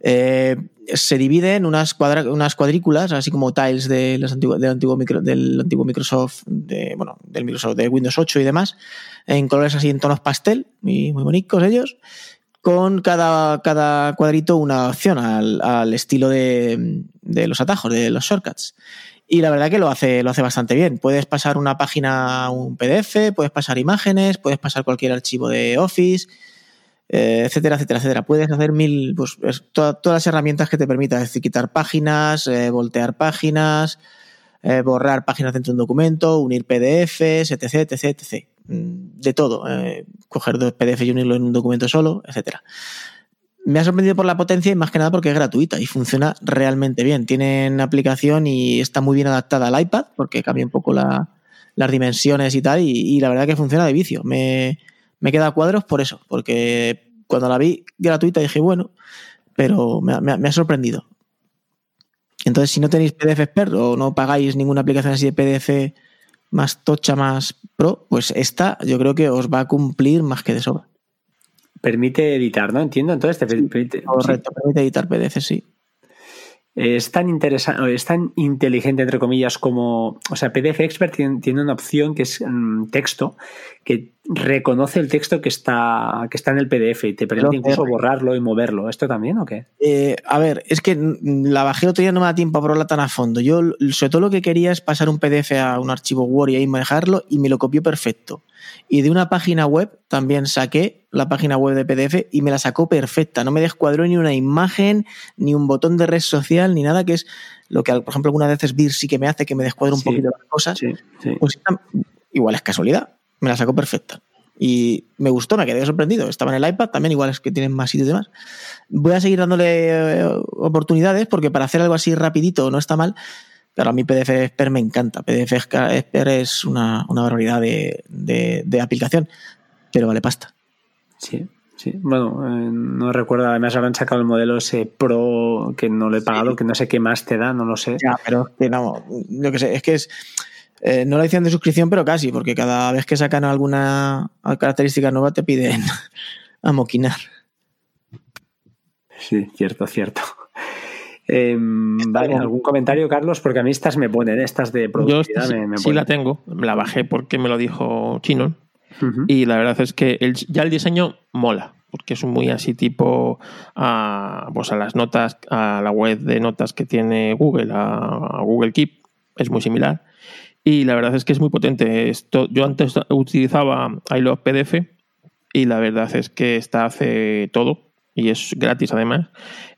Eh, se divide en unas, unas cuadrículas, así como tiles de del, antiguo del antiguo Microsoft, de, bueno, del Microsoft de Windows 8 y demás, en colores así en tonos pastel, muy, muy bonitos ellos, con cada, cada cuadrito una opción al, estilo de, de, los atajos, de los shortcuts. Y la verdad que lo hace, lo hace bastante bien. Puedes pasar una página un PDF, puedes pasar imágenes, puedes pasar cualquier archivo de Office, eh, etcétera, etcétera, etcétera. Puedes hacer mil, pues, todas las herramientas que te permitan, es decir, quitar páginas, eh, voltear páginas, eh, borrar páginas dentro de un documento, unir PDFs, etc, etc, etc. Mm, de todo. coger dos PDFs y unirlo en un documento solo, etcétera. Me ha sorprendido por la potencia y más que nada porque es gratuita y funciona realmente bien. Tienen aplicación y está muy bien adaptada al iPad porque cambia un poco las dimensiones y tal y, y la verdad que funciona de vicio. Me, me queda cuadros por eso, porque cuando la vi gratuita dije, bueno, pero me, ha sorprendido. Entonces, si no tenéis PDF Expert o no pagáis ninguna aplicación así de PDF más tocha, más pro, pues esta yo creo que os va a cumplir más que de sobra. Permite editar, ¿no? Entiendo. Entonces te permite. Correcto, permite editar PDF, sí es tan interesante, es tan inteligente, entre comillas, como. O sea, PDF Expert tiene, una opción que es mm, texto, que reconoce el texto que está, que está en el PDF y te permite incluso borrarlo y moverlo. ¿Esto también o qué? Eh, a ver, es que la bajé otro día, no me da tiempo a probarla tan a fondo. Yo, sobre todo, lo que quería es pasar un PDF a un archivo Word y ahí manejarlo y me lo copió perfecto. Y de una página web también saqué la página web de PDF y me la sacó perfecta. No me descuadró ni una imagen, ni un botón de red social, ni nada, que es lo que, por ejemplo, algunas veces Vir sí que me hace que me descuadre un poquito las cosas. Pues igual es casualidad. Me la sacó perfecta. Y me gustó, me quedé sorprendido. Estaba en el iPad, también igual es que tienen más sitios y demás. Voy a seguir dándole eh, oportunidades porque para hacer algo así rapidito no está mal. Pero a mí PDF Expert me encanta. PDF Expert es una, barbaridad de, aplicación, pero vale pasta. Sí, sí. Bueno, eh, no recuerdo, además ahora han sacado el modelo ese Pro que no lo he pagado, que no sé qué más te da, no lo sé. Ya, pero que no, lo que sé, es que es. Eh, no la edición de suscripción, pero casi, porque cada vez que sacan alguna característica nueva te piden (laughs) amoquinar. Sí, cierto, cierto. Em, vale, ¿algún comentario, Carlos? Porque a mí estas me ponen, estas de productividad Yo sí, la tengo, la bajé porque me lo dijo Chino. Y la verdad es que ya el diseño mola, porque es muy así tipo a, pues a las notas, a la web de notas que tiene Google, a, Google Keep, es muy similar. Y la verdad es que es muy potente. Esto, yo antes utilizaba iLove PDF y la verdad es que esta hace todo y es gratis además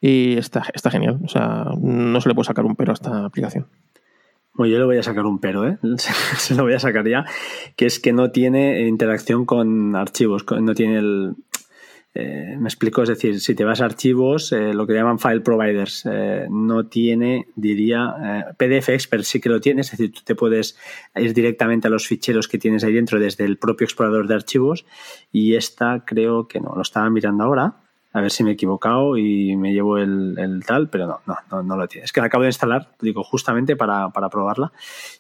y está, está genial. O sea, no se le puede sacar un pero a esta aplicación. Bueno, yo le voy a sacar un pero, ¿eh? (laughs) se lo voy a sacar ya, que es que no tiene interacción con archivos, no tiene el... Eh, me explico, es decir, si te vas a archivos, eh, lo que llaman file providers, eh, no tiene, diría, PDF Expert sí que lo tiene, es decir, tú te puedes ir directamente a los ficheros que tienes ahí dentro desde el propio explorador de archivos y esta creo que no, lo estaba mirando ahora a ver si me he equivocado y me llevo el, tal, pero no, no, no, no, lo tiene. Es que la acabo de instalar, digo, justamente para, probarla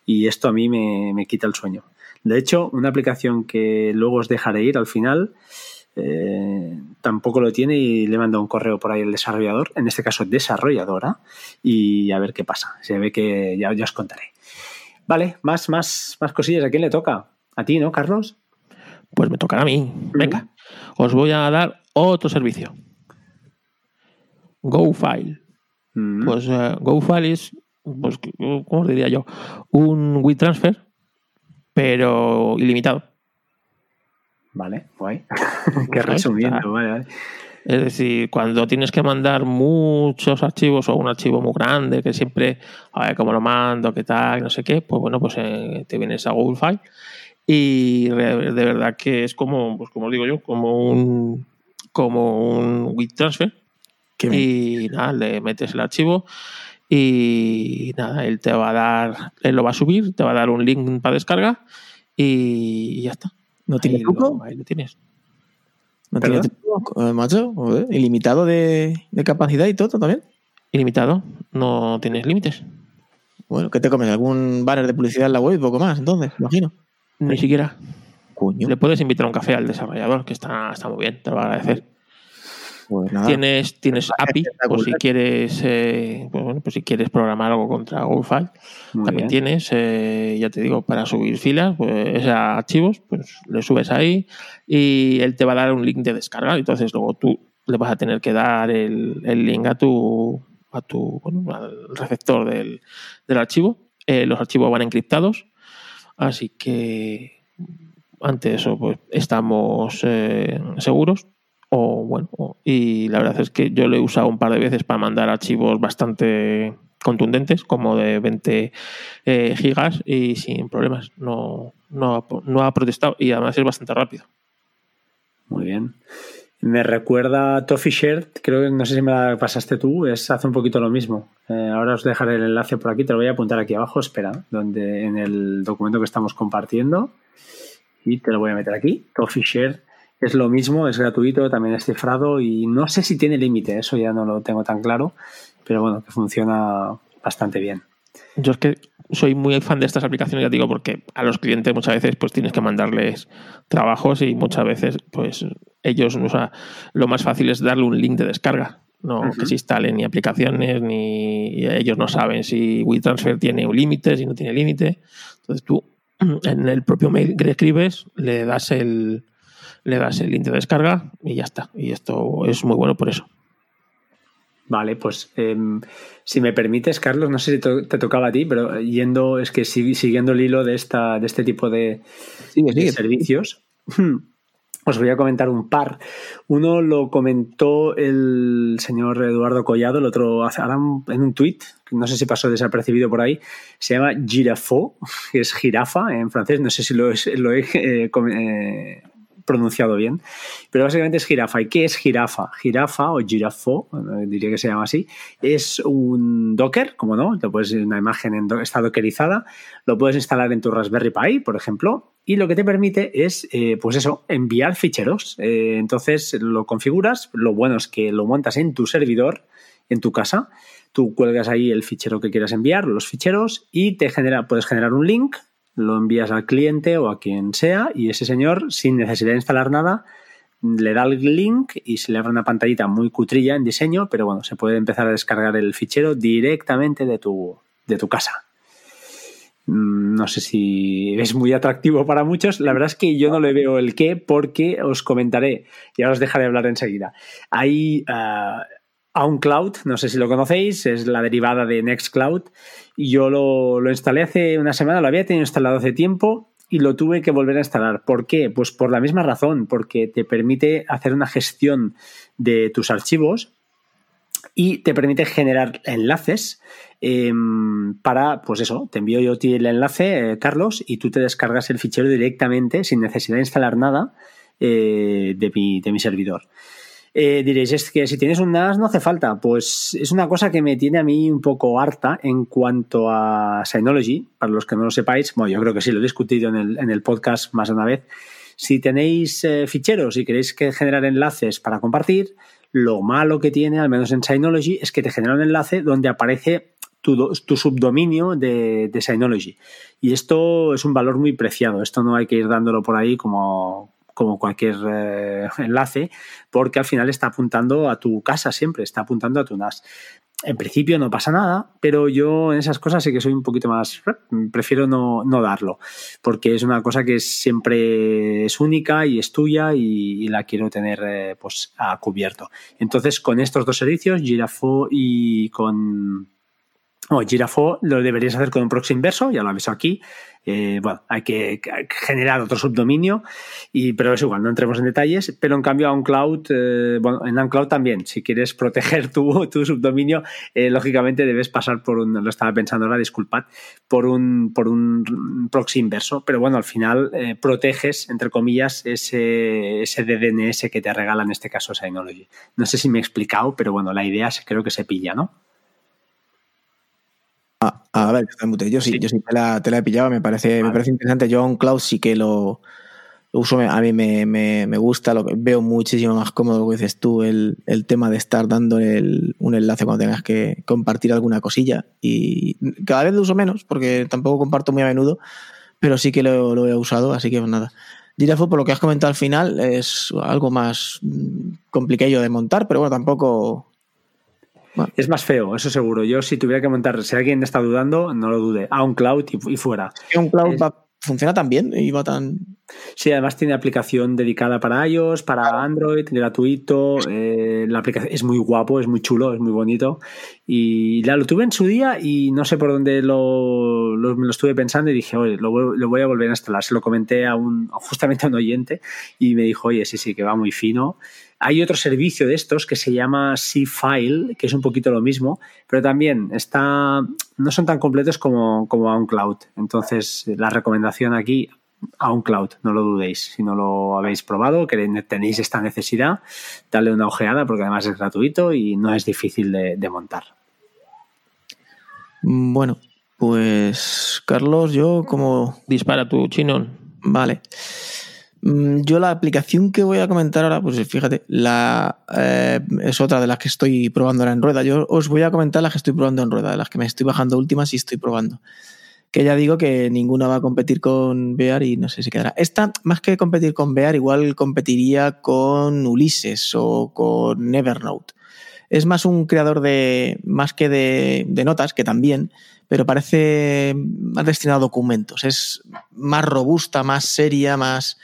y esto a mí me, quita el sueño. De hecho, una aplicación que luego os dejaré ir al final, eh, tampoco lo tiene y le mando un correo por ahí al desarrollador, en este caso desarrolladora, y a ver qué pasa. Se ve que ya, ya os contaré. Vale, más, más, más cosillas. ¿A quién le toca? ¿A ti, no, Carlos? Pues me tocará a mí. Venga, os voy a dar otro servicio. GoFile. Mm. Pues eh, GoFile es, pues, ¿cómo os diría yo? Un WeTransfer, pero ilimitado. Vale, guay. (laughs) (laughs) Qué resumiendo, vale, vale. Es decir, cuando tienes que mandar muchos archivos o un archivo muy grande, que siempre, a ver cómo lo mando, qué tal, no sé qué, pues bueno, pues eh, te vienes a Google File y de verdad que es como, pues como os digo yo, como un como un Qué bien. y nada, le metes el archivo y nada, él te va a dar, él lo va a subir, te va a dar un link para descarga y ya está. ¿No tiene Ahí truco? lo- ahí lo tienes. ¿No tiene ¿Perdón? truco, eh, macho? Joder, Ilimitado de, de capacidad y todo también. Ilimitado, no tienes límites. Bueno, ¿qué te comes? ¿Algún banner de publicidad en la web? Poco más, entonces, imagino. Ni siquiera. Coño. Le puedes invitar a un café al desarrollador, que está, está muy bien, te lo va a agradecer. Tienes, tienes API, por si quieres, eh, pues bueno, pues si quieres programar algo contra GoFile, también bien. tienes, eh, ya te digo, para subir filas, pues, archivos, pues le subes ahí y él te va a dar un link de descarga. Entonces luego tú le vas a tener que dar el, el link a tu, a tu bueno, al receptor del, del archivo. Eh, los archivos van encriptados, así que ante eso pues estamos eh, seguros. O bueno, y la verdad es que yo lo he usado un par de veces para mandar archivos bastante contundentes, como de 20 eh, gigas, y sin problemas. No, no, ha, no ha protestado y además es bastante rápido. Muy bien. Me recuerda Toffee Shared, creo que no sé si me la pasaste tú, es hace un poquito lo mismo. Eh, ahora os dejaré el enlace por aquí, te lo voy a apuntar aquí abajo, espera, donde en el documento que estamos compartiendo y te lo voy a meter aquí. Toffee Shared es lo mismo, es gratuito, también es cifrado y no sé si tiene límite, eso ya no lo tengo tan claro, pero bueno, que funciona bastante bien. Yo es que soy muy fan de estas aplicaciones, ya digo, porque a los clientes muchas veces pues tienes que mandarles trabajos y muchas veces pues ellos, o sea, lo más fácil es darle un link de descarga. No que se instalen ni aplicaciones, ni ellos no saben si WeTransfer tiene un límite, si no tiene límite. Entonces tú en el propio mail que escribes le das el le das el link de descarga y ya está. Y esto es muy bueno por eso. Vale, pues em, si me permites, Carlos, no sé si te tocaba a ti, pero yendo, es que si- siguiendo el hilo de, esta, de este tipo de, servicios, (clears throat) os voy a comentar un par. Uno lo comentó el señor Eduardo Collado, el otro hace- ahora en un tuit, no sé si pasó desapercibido por ahí, se llama Girafo, (laughs) que es jirafa en francés, no sé si lo, es- lo he eh, eh, pronunciado bien, pero básicamente es jirafa. ¿Y qué es jirafa? Jirafa o girafo, eh, diría que se llama así, es un Docker, como no, te puedes una imagen en do- está dockerizada, lo puedes instalar en tu Raspberry Pi, por ejemplo, y lo que te permite es, eh, pues eso, enviar ficheros. Eh, entonces lo configuras, lo bueno es que lo montas en tu servidor, en tu casa, tú cuelgas ahí el fichero que quieras enviar, los ficheros, y te genera, puedes generar un link, lo envías al cliente o a quien sea, y ese señor, sin necesidad de instalar nada, le da el link y se le abre una pantallita muy cutrilla en diseño, pero bueno, se puede empezar a descargar el fichero directamente de tu, de tu casa. Mm, No sé si es muy atractivo para muchos. La verdad es que yo no le veo el qué porque os comentaré y ahora os dejaré hablar enseguida. Hay uh, OnCloud, no sé si lo conocéis, es la derivada de Nextcloud. Y yo lo, lo instalé hace una semana, lo había tenido instalado hace tiempo y lo tuve que volver a instalar. ¿Por qué? Pues por la misma razón, porque te permite hacer una gestión de tus archivos y te permite generar enlaces eh, para, pues eso, te envío yo el enlace, eh, Carlos, y tú te descargas el fichero directamente sin necesidad de instalar nada eh, de, mi, de mi servidor. Eh, diréis, es que si tienes un NAS no hace falta. Pues es una cosa que me tiene a mí un poco harta en cuanto a Synology. Para los que no lo sepáis, bueno, yo creo que sí, lo he discutido en el, en el podcast más de una vez. Si tenéis eh, ficheros y queréis que generar enlaces para compartir, lo malo que tiene, al menos en Synology, es que te genera un enlace donde aparece tu, tu subdominio de, de, Synology. Y esto es un valor muy preciado. Esto no hay que ir dándolo por ahí como, como cualquier eh, (laughs) enlace, porque al final está apuntando a tu casa siempre, está apuntando a tu NAS. En principio no pasa nada, pero yo en esas cosas sí que soy un poquito más, prefiero no, darlo, porque es una cosa que siempre es única y es tuya y, la quiero tener eh, pues a cubierto. Entonces con estos dos servicios, Girafo y con o Girafo lo deberías hacer con un proxy inverso, ya lo aviso aquí. Eh, bueno, hay que generar otro subdominio, y, pero es igual, no entremos en detalles. Pero en cambio, a OnCloud, eh, bueno, en OnCloud también, si quieres proteger tu, (laughs) tu subdominio, eh, lógicamente debes pasar por un, lo estaba pensando ahora, disculpad, por un, por un proxy inverso. Pero bueno, al final proteges, entre comillas, ese, ese DDNS que te regala en este caso Synology. No sé si me he explicado, pero bueno, la idea creo que se pilla, ¿no? A ver, yo sí, yo sí te la, he pillado, me parece, me parece interesante. Yo on Cloud sí que lo, uso, a mí me, gusta, lo veo muchísimo más cómodo, lo que dices tú, el, tema de estar dando un enlace cuando tengas que compartir alguna cosilla. Y cada vez lo uso menos, porque tampoco comparto muy a menudo, pero sí que lo, he usado, así que pues nada. Girafo, por lo que has comentado al final, es algo más mm, complicado de montar, pero bueno, tampoco es más feo, eso seguro. Yo si tuviera que montar, si alguien está dudando, no lo dude. A un cloud y, fuera. un cloud funciona tan bien y va tan... Sí, además tiene aplicación dedicada para iOS, para Android, gratuito. Eh, la aplicación es muy guapo, es muy chulo, es muy bonito. Y ya lo tuve en su día y no sé por dónde lo, me lo estuve pensando y dije, oye, lo, voy a volver a instalar. Se lo comenté a un, justamente a un oyente y me dijo, oye, sí, sí, que va muy fino. Hay otro servicio de estos que se llama C-File, que es un poquito lo mismo, pero también está, no son tan completos como, como OnCloud. Entonces, la recomendación aquí, a OnCloud, no lo dudéis. Si no lo habéis probado, que tenéis esta necesidad, dale una ojeada porque además es gratuito y no es difícil de, de montar. Bueno, pues Carlos, yo como... Dispara tu chinón. Vale. Mm, yo la aplicación que voy a comentar ahora, pues fíjate, la, eh, es otra de las que estoy probando ahora en rueda. Yo os voy a comentar las que estoy probando en rueda, las que me estoy bajando últimas y estoy probando. Que ya digo que ninguna va a competir con Bear y no sé si quedará. Esta, más que competir con Bear, igual competiría con Ulises o con Evernote. Es más un creador de, más que de notas, que también, pero parece más destinado a documentos. Es más robusta, más seria, más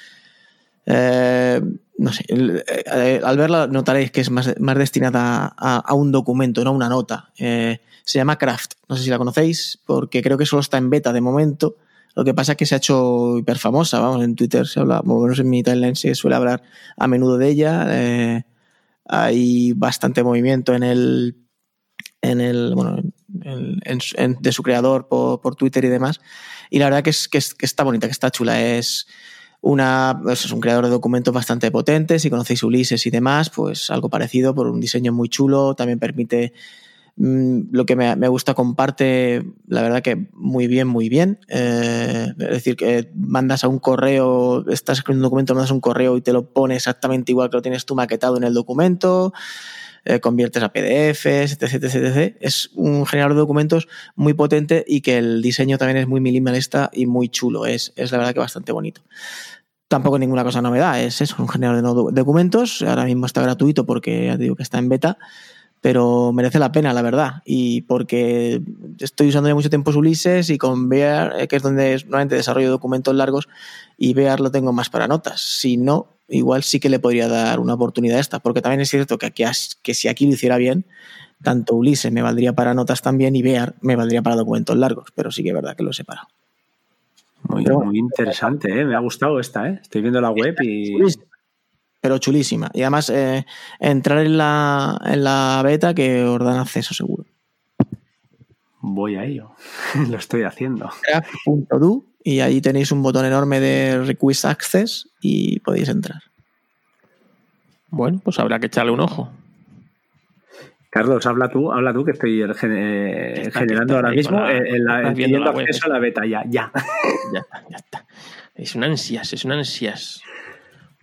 eh, no sé, eh, al verla notaréis que es más, destinada a, un documento, no a una nota. Eh, se llama Craft, no sé si la conocéis, porque creo que solo está en beta de momento. Lo que pasa es que se ha hecho hiper famosa, vamos, en Twitter se habla, bueno, menos en mi timeline se suele hablar a menudo de ella. hay bastante movimiento en el, en el, bueno, de su creador por, Twitter y demás. Y la verdad que, es, que, que está bonita, que está chula. Es, una, pues, es un creador de documentos bastante potente. Si conocéis Ulises y demás, pues algo parecido, por un diseño muy chulo. También permite mm, lo que me, gusta, comparte, la verdad que muy bien, muy bien. Eh, es decir, que mandas a un correo, estás escribiendo un documento, mandas un correo y te lo pone exactamente igual que lo tienes tú maquetado en el documento. Eh, conviertes a PDFs, etc, etc, etc. Es un generador de documentos muy potente y que el diseño también es muy minimalista y muy chulo. Es, es la verdad que bastante bonito. Tampoco ninguna cosa novedad, es eso, un generador de documentos. Ahora mismo está gratuito porque ya te que está en beta, pero merece la pena, la verdad. Y porque estoy usando ya mucho tiempo Ulises y con Bear, eh, que es donde normalmente desarrollo documentos largos, y Bear lo tengo más para notas. Si no, igual sí que le podría dar una oportunidad a esta, porque también es cierto que, aquí, que si aquí lo hiciera bien, tanto Ulises me valdría para notas también y Bear me valdría para documentos largos, pero sí que es verdad que lo he separado. Muy, muy interesante, ¿eh? me ha gustado esta. ¿eh? Estoy viendo la web y. Pero chulísima. Y además, eh, entrar en la, en la beta que os dan acceso seguro. Voy a ello. (laughs) Lo estoy haciendo. Craft.do y ahí tenéis un botón enorme de Request Access y podéis entrar. Bueno, pues habrá que echarle un ojo. Carlos, habla tú, habla tú, que estoy eh, generando ahora mismo el, acceso a la beta, ya, ya. Ya está, ya está. Es un ansias, es un ansias.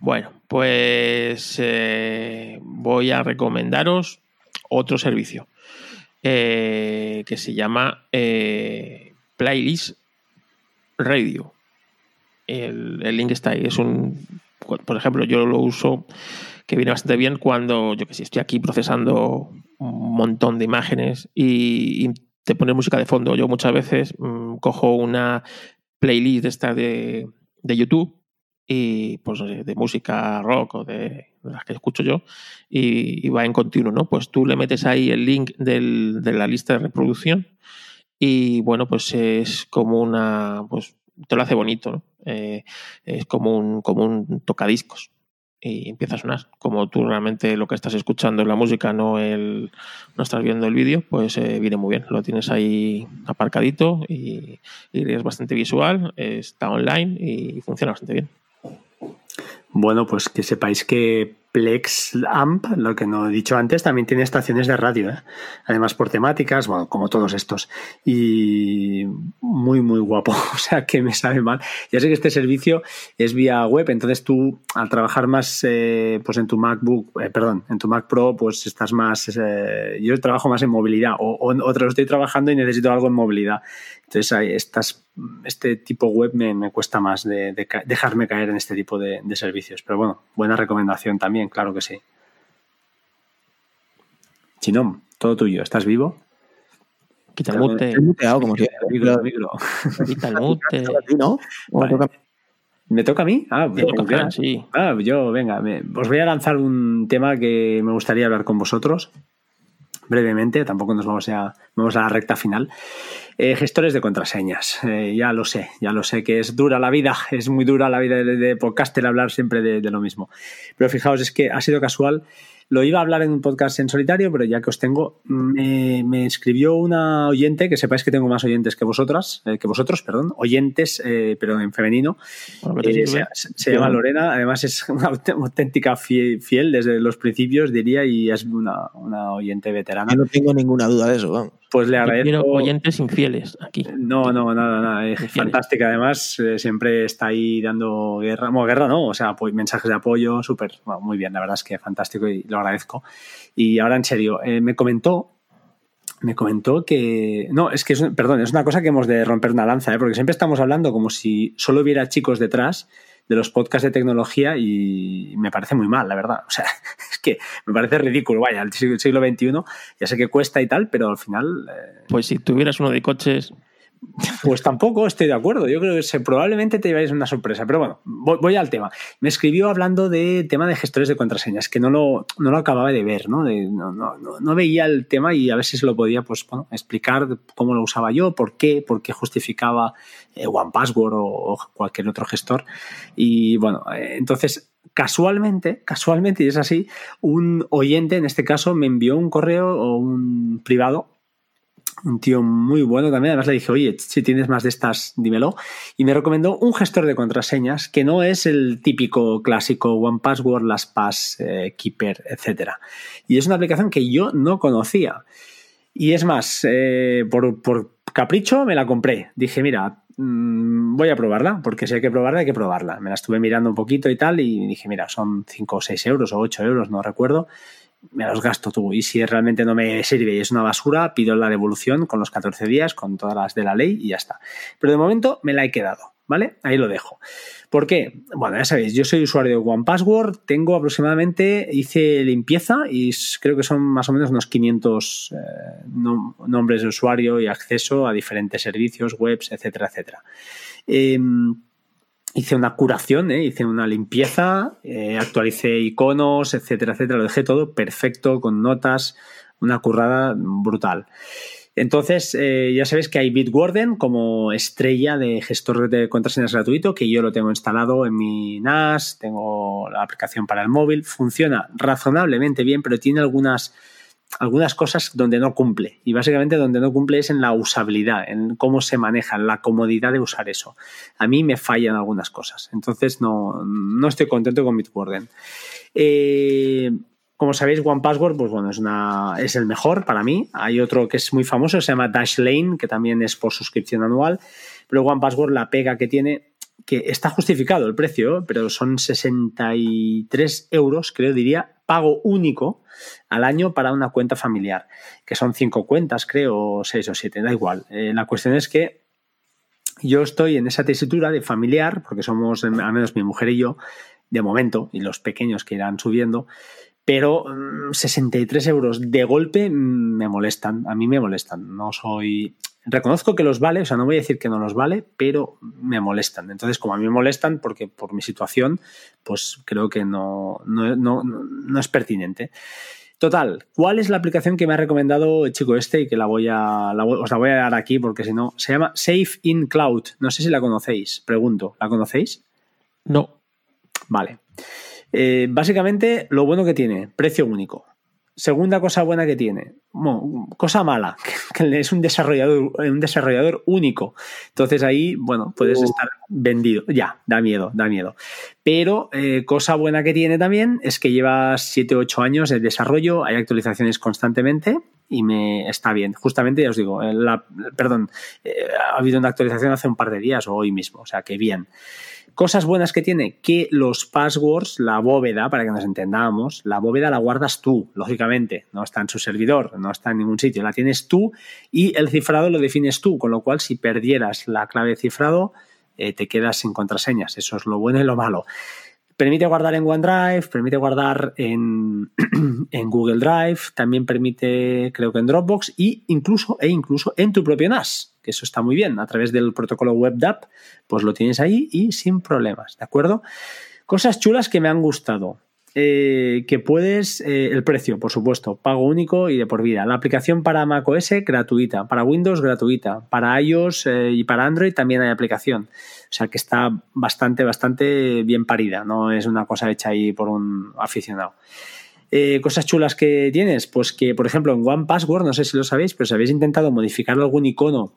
Bueno, pues eh, voy a recomendaros otro servicio eh, que se llama Playlist Radio. El, link está ahí, es un por ejemplo, yo lo uso que viene bastante bien cuando, yo que sé, estoy aquí procesando un montón de imágenes y, te pone música de fondo. Yo muchas veces mm, cojo una playlist esta de, de YouTube y pues de música rock o de, las que escucho yo y, va en continuo, ¿no? Pues tú le metes ahí el link del, de la lista de reproducción y bueno, pues es como una, pues te lo hace bonito, ¿no? Eh, es como un, como un tocadiscos y empieza a sonar. Como tú realmente lo que estás escuchando es la música, no el no estás viendo el vídeo, pues eh, viene muy bien. Lo tienes ahí aparcadito y, es bastante visual, está online y funciona bastante bien. Bueno, pues que sepáis que Plex Amp, lo que no he dicho antes, también tiene estaciones de radio, ¿eh? además por temáticas, bueno, como todos estos. Y muy, muy guapo, (laughs) o sea que me sabe mal. Ya sé que este servicio es vía web, entonces tú al trabajar más eh, pues en tu MacBook, eh, perdón, en tu Mac Pro, pues estás más, yo trabajo más en movilidad o, o, estoy trabajando y necesito algo en movilidad. Entonces estas, este tipo web me, cuesta más de, dejarme caer en este tipo de servicios. Pero bueno, buena recomendación también claro que sí. Chinón, todo tuyo. ¿Estás vivo? Quita el mute. como si... Micro, micro. (laughs) Quita el mute. ¿No? ¿Me toca a mí? Ah, me toca, sí. ah yo, venga, os voy a lanzar un tema que me gustaría hablar con vosotros brevemente, tampoco nos vamos a, vamos a la recta final. Eh, gestores de contraseñas, eh, ya lo sé, ya lo sé que es dura la vida, (laughs) es muy dura la vida de, de podcaster hablar siempre de, lo mismo. Pero fijaos, es que ha sido casual lo iba a hablar en un podcast en solitario, pero ya que os tengo, me, escribió una oyente, que sepáis que tengo más oyentes que vosotras, eh, que vosotros, perdón, oyentes, eh, pero en femenino. Eh, se, llama Lorena, además es una auténtica fiel, desde los principios, diría, y es una, oyente veterana. Yo no tengo ninguna duda de eso, vamos. Pues le agradezco. oyentes infieles aquí. No, no, nada, nada. Es fantástica. Además, siempre está ahí dando guerra. Bueno, guerra no, o sea, mensajes de apoyo, súper, muy bien. La verdad es que fantástico y lo agradezco. Y ahora en serio, eh, me comentó me comentó que. No, es que, es, perdón, es una cosa que hemos de romper una lanza, ¿eh? porque siempre estamos hablando como si solo hubiera chicos detrás de los podcasts de tecnología y me parece muy mal, la verdad. O sea, (laughs) es que me parece ridículo. Vaya, el siglo XXI ya sé que cuesta y tal, pero al final. Eh, pues si tuvieras uno de coches, pues tampoco estoy de acuerdo. Yo creo que probablemente te lleváis una sorpresa. Pero bueno, voy, al tema. Me escribió hablando de tema de gestores de contraseñas, que no lo, no lo acababa de ver, ¿no? no, veía el tema y a ver si se lo podía pues, explicar cómo lo usaba yo, por qué, por qué justificaba eh, OnePassword o, cualquier otro gestor. Y bueno, eh, entonces casualmente, casualmente, y es así, un oyente, en este caso, me envió un correo o un privado un tío muy bueno también. Además le dije, oye, si tienes más de estas, dímelo. Y me recomendó un gestor de contraseñas que no es el típico clásico One Password, LastPass, eh, Keeper, etc. Y es una aplicación que yo no conocía. Y es más, eh, por, capricho me la compré. Dije, mira, mm, voy a probarla, porque si hay que probarla, hay que probarla. Me la estuve mirando un poquito y tal, y dije, mira, son 5 o 6 euros o 8 euros, no recuerdo me los gasto tú. Y si realmente no me sirve y es una basura, pido la devolución con los 14 días, con todas las de la ley y ya está. Pero de momento me la he quedado, ¿vale? Ahí lo dejo. ¿Por qué? Bueno, ya sabéis, yo soy usuario de OnePassword, tengo aproximadamente, hice limpieza y creo que son más o menos unos 500 eh, nombres de usuario y acceso a diferentes servicios, webs, etcétera, etcétera. Em, hice una curación, ¿eh? hice una limpieza, eh, actualicé iconos, etcétera, etcétera, lo dejé todo perfecto, con notas, una currada brutal. Entonces, eh, ya sabéis que hay Bitwarden como estrella de gestor de contraseñas gratuito, que yo lo tengo instalado en mi NAS, tengo la aplicación para el móvil, funciona razonablemente bien, pero tiene algunas algunas cosas donde no cumple. Y básicamente donde no cumple es en la usabilidad, en cómo se maneja, en la comodidad de usar eso. A mí me fallan algunas cosas. Entonces no, estoy contento con Bitwarden. Eh, como sabéis, OnePassword, pues bueno, es, una, es el mejor para mí. Hay otro que es muy famoso, se llama Dashlane, que también es por suscripción anual. Pero OnePassword, la pega que tiene, que está justificado el precio, pero son 63 euros, creo, diría, pago único al año para una cuenta familiar, que son cinco cuentas, creo, seis o siete, da igual. Eh, la cuestión es que yo estoy en esa tesitura de familiar, porque somos, al menos mi mujer y yo, de momento, y los pequeños que irán subiendo, pero 63 mm, euros de golpe me molestan, a mí me molestan, no soy... Reconozco que los vale, o sea, no voy a decir que no los vale, pero me molestan. Entonces, como a mí me molestan, porque por mi situación, pues creo que no, no, no, no es pertinente. Total, ¿cuál es la aplicación que me ha recomendado el chico este y que la voy a, os la voy a dar aquí porque si no, se llama Safe in Cloud. No sé si la conocéis, pregunto, ¿la conocéis? No. Vale. Eh, básicamente, lo bueno que tiene, precio único. Segunda cosa buena que tiene, cosa mala, (laughs) que es un desarrollador, un desarrollador único. Entonces ahí, bueno, puedes uh. estar vendido. Ya, da miedo, da miedo. Pero eh, cosa buena que tiene también es que lleva 7 o 8 años de desarrollo, hay actualizaciones constantemente y me está bien. Justamente ya os digo, eh, la, perdón, ha habido una actualización hace un par de días o hoy mismo, o sea que bien. Cosas buenas que tiene, que los passwords, la bóveda, para que nos entendamos, la bóveda la guardas tú, lógicamente, no está en su servidor, no está en ningún sitio, la tienes tú y el cifrado lo defines tú, con lo cual si perdieras la clave de cifrado, eh, te quedas sin contraseñas, eso es lo bueno y lo malo. Permite guardar en OneDrive, permite guardar en, (clears throat) en, Google Drive, también permite, creo que en Dropbox, y incluso, e incluso en tu propio NAS, eso está muy bien. A través del protocolo WebDAP, pues lo tienes ahí y sin problemas, ¿de acuerdo? Cosas chulas que me han gustado. Eh, que puedes, eh, el precio, por supuesto, pago único y de por vida. La aplicación para macOS gratuita, para Windows gratuita, para iOS eh, y para Android también hay aplicación. O sea que está bastante, bastante bien parida, no es una cosa hecha ahí por un aficionado. cosas chulas que tienes, pues que, por ejemplo, en One Password, no sé si lo sabéis, pero si habéis intentado modificar algún icono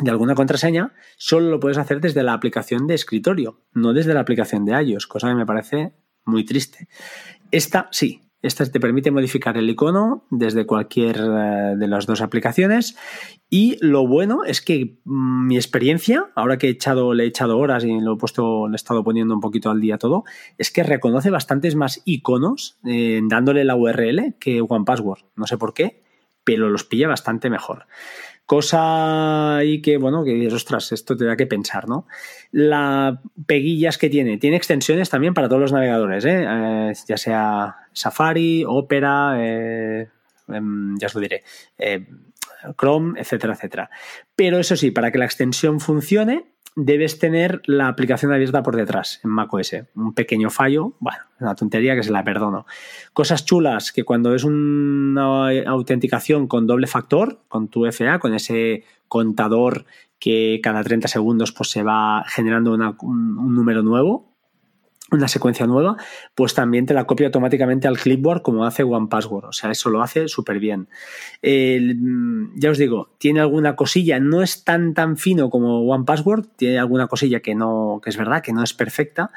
de alguna contraseña, solo lo puedes hacer desde la aplicación de escritorio, no desde la aplicación de iOS, cosa que me parece muy triste. Esta sí, esta te permite modificar el icono desde cualquier eh, de las dos aplicaciones y lo bueno es que mm, mi experiencia, ahora que he echado, le he echado horas y lo he puesto, le he estado poniendo un poquito al día todo, es que reconoce bastantes más iconos eh, dándole la URL que OnePassword. No sé por qué, pero los pilla bastante mejor. Cosa ahí que, bueno, que ostras, esto te da que pensar, ¿no? La peguillas que tiene, tiene extensiones también para todos los navegadores, ¿eh? eh ya sea Safari, Opera, eh, em, ya os lo diré, eh, Chrome, etcétera, etcétera. Pero eso sí, para que la extensión funcione, debes tener la aplicación abierta por detrás en macOS. Un pequeño fallo, bueno, una tontería que se la perdono. Cosas chulas que cuando es una autenticación con doble factor, con tu FA, con ese contador que cada 30 segundos pues, se va generando un número nuevo, una secuencia nueva, pues también te la copia automáticamente al clipboard como hace OnePassword. O sea, eso lo hace súper bien. ya os digo, tiene alguna cosilla, no es tan tan fino como OnePassword, tiene alguna cosilla que no, que es verdad, que no es perfecta,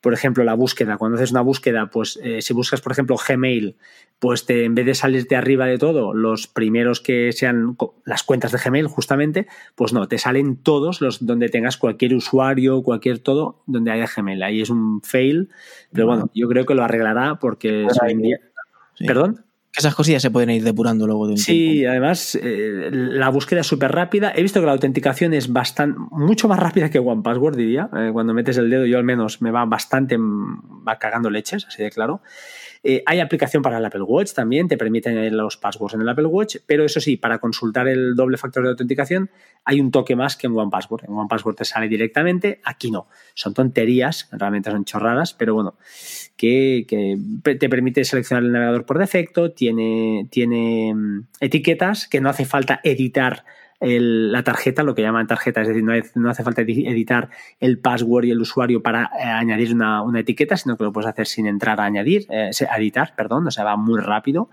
por ejemplo, la búsqueda. Cuando haces una búsqueda, pues eh, si buscas, por ejemplo, Gmail, pues te, en vez de salirte arriba de todo, los primeros que sean las cuentas de Gmail, justamente, pues no, te salen todos los donde tengas cualquier usuario, cualquier todo, donde haya Gmail. Ahí es un fail, pero bueno, yo creo que lo arreglará porque ¿Perdón? Esas cosillas se pueden ir depurando luego de un tiempo. Sí, además eh, la búsqueda es súper rápida. He visto que la autenticación es bastante, mucho más rápida que OnePassword, diría. Eh, cuando metes el dedo, yo al menos me va bastante, va cagando leches, así de claro. Eh, hay aplicación para el Apple Watch también, te permiten los passwords en el Apple Watch, pero eso sí, para consultar el doble factor de autenticación hay un toque más que en OnePassword. En OnePassword te sale directamente, aquí no. Son tonterías, realmente son chorradas, pero bueno, que, te permite seleccionar el navegador por defecto, tiene, tiene mm, etiquetas que no hace falta editar la tarjeta, lo que llaman tarjeta, es decir, no, hace falta editar el password y el usuario para eh, añadir una, etiqueta, sino que lo puedes hacer sin entrar a añadir, eh, editar, perdón, o sea, va muy rápido.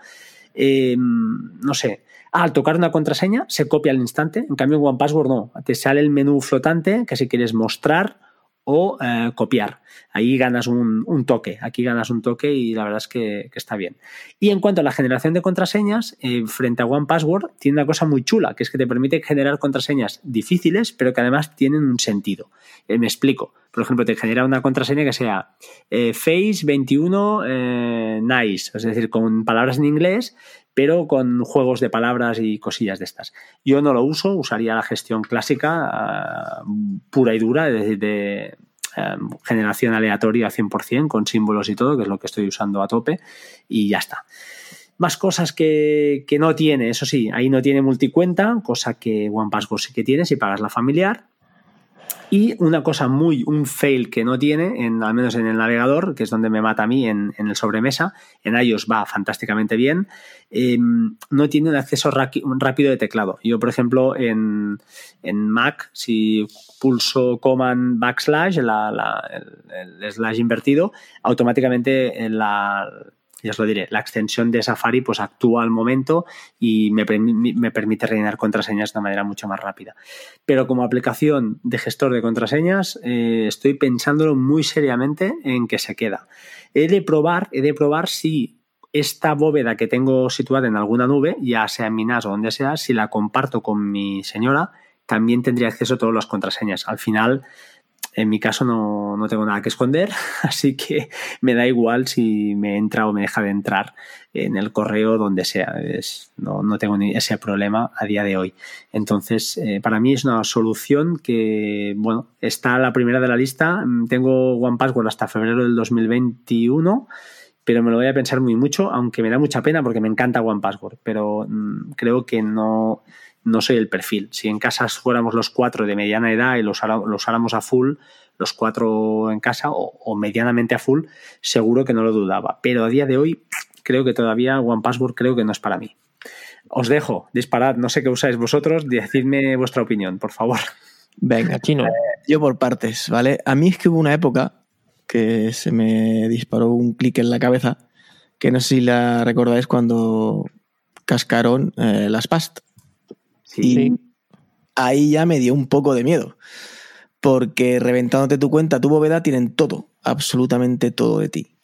Em, no sé, al tocar una contraseña se copia al instante, en cambio en OnePassword no, te sale el menú flotante que si quieres mostrar o eh, copiar. Ahí ganas un, toque, aquí ganas un toque y la verdad es que, está bien. Y en cuanto a la generación de contraseñas, eh, frente a One Password, tiene una cosa muy chula, que es que te permite generar contraseñas difíciles, pero que además tienen un sentido. Eh, me explico. Por ejemplo, te genera una contraseña que sea Face21 Nice, es decir, con palabras en inglés, pero con juegos de palabras y cosillas de estas. Yo no lo uso, usaría la gestión clásica, ah, pura y dura, de, generación aleatoria 100% con símbolos y todo, que es lo que estoy usando a tope, y ya está. Más cosas que, que no tiene, eso sí, ahí no tiene multicuenta, cosa que OnePassword sí que tiene si pagas la familiar. Y una cosa muy, un fail que no tiene, en, al menos en el navegador, que es donde me mata a mí en, el sobremesa, en iOS va fantásticamente bien, eh, no tiene un acceso rápido de teclado. Yo, por ejemplo, en, en Mac, si pulso command backslash, la, el, el, slash invertido, automáticamente la, ya os lo diré, la extensión de Safari pues actúa al momento y me, me, permite rellenar contraseñas de una manera mucho más rápida. Pero como aplicación de gestor de contraseñas, eh, estoy pensándolo muy seriamente en que se queda. He de probar, he de probar si esta bóveda que tengo situada en alguna nube, ya sea en mi NAS o donde sea, si la comparto con mi señora, también tendría acceso a todas las contraseñas. Al final, en mi caso no, no, tengo nada que esconder, (laughs) así que me da igual si me entra o me deja de entrar en el correo donde sea. No, no, tengo ni ese problema a día de hoy. Entonces, eh, para mí es una solución que, bueno, está la primera de la lista. Tengo OnePassword hasta febrero del 2021 pero me lo voy a pensar muy mucho, aunque me da mucha pena porque me encanta OnePassword, pero mmm, creo que no, no soy el perfil. Si en casa fuéramos los cuatro de mediana edad y los, los usáramos a full, los cuatro en casa o, o, medianamente a full, seguro que no lo dudaba. Pero a día de hoy creo que todavía One Password creo que no es para mí. Os dejo, disparad, no sé qué usáis vosotros, decidme vuestra opinión, por favor. Venga, chino. Eh, yo por partes, ¿vale? A mí es que hubo una época que se me disparó un clic en la cabeza, que no sé si la recordáis cuando cascaron eh, las past. Sí. Y ahí ya me dio un poco de miedo. Porque reventándote tu cuenta, tu bóveda, tienen todo, absolutamente todo de ti.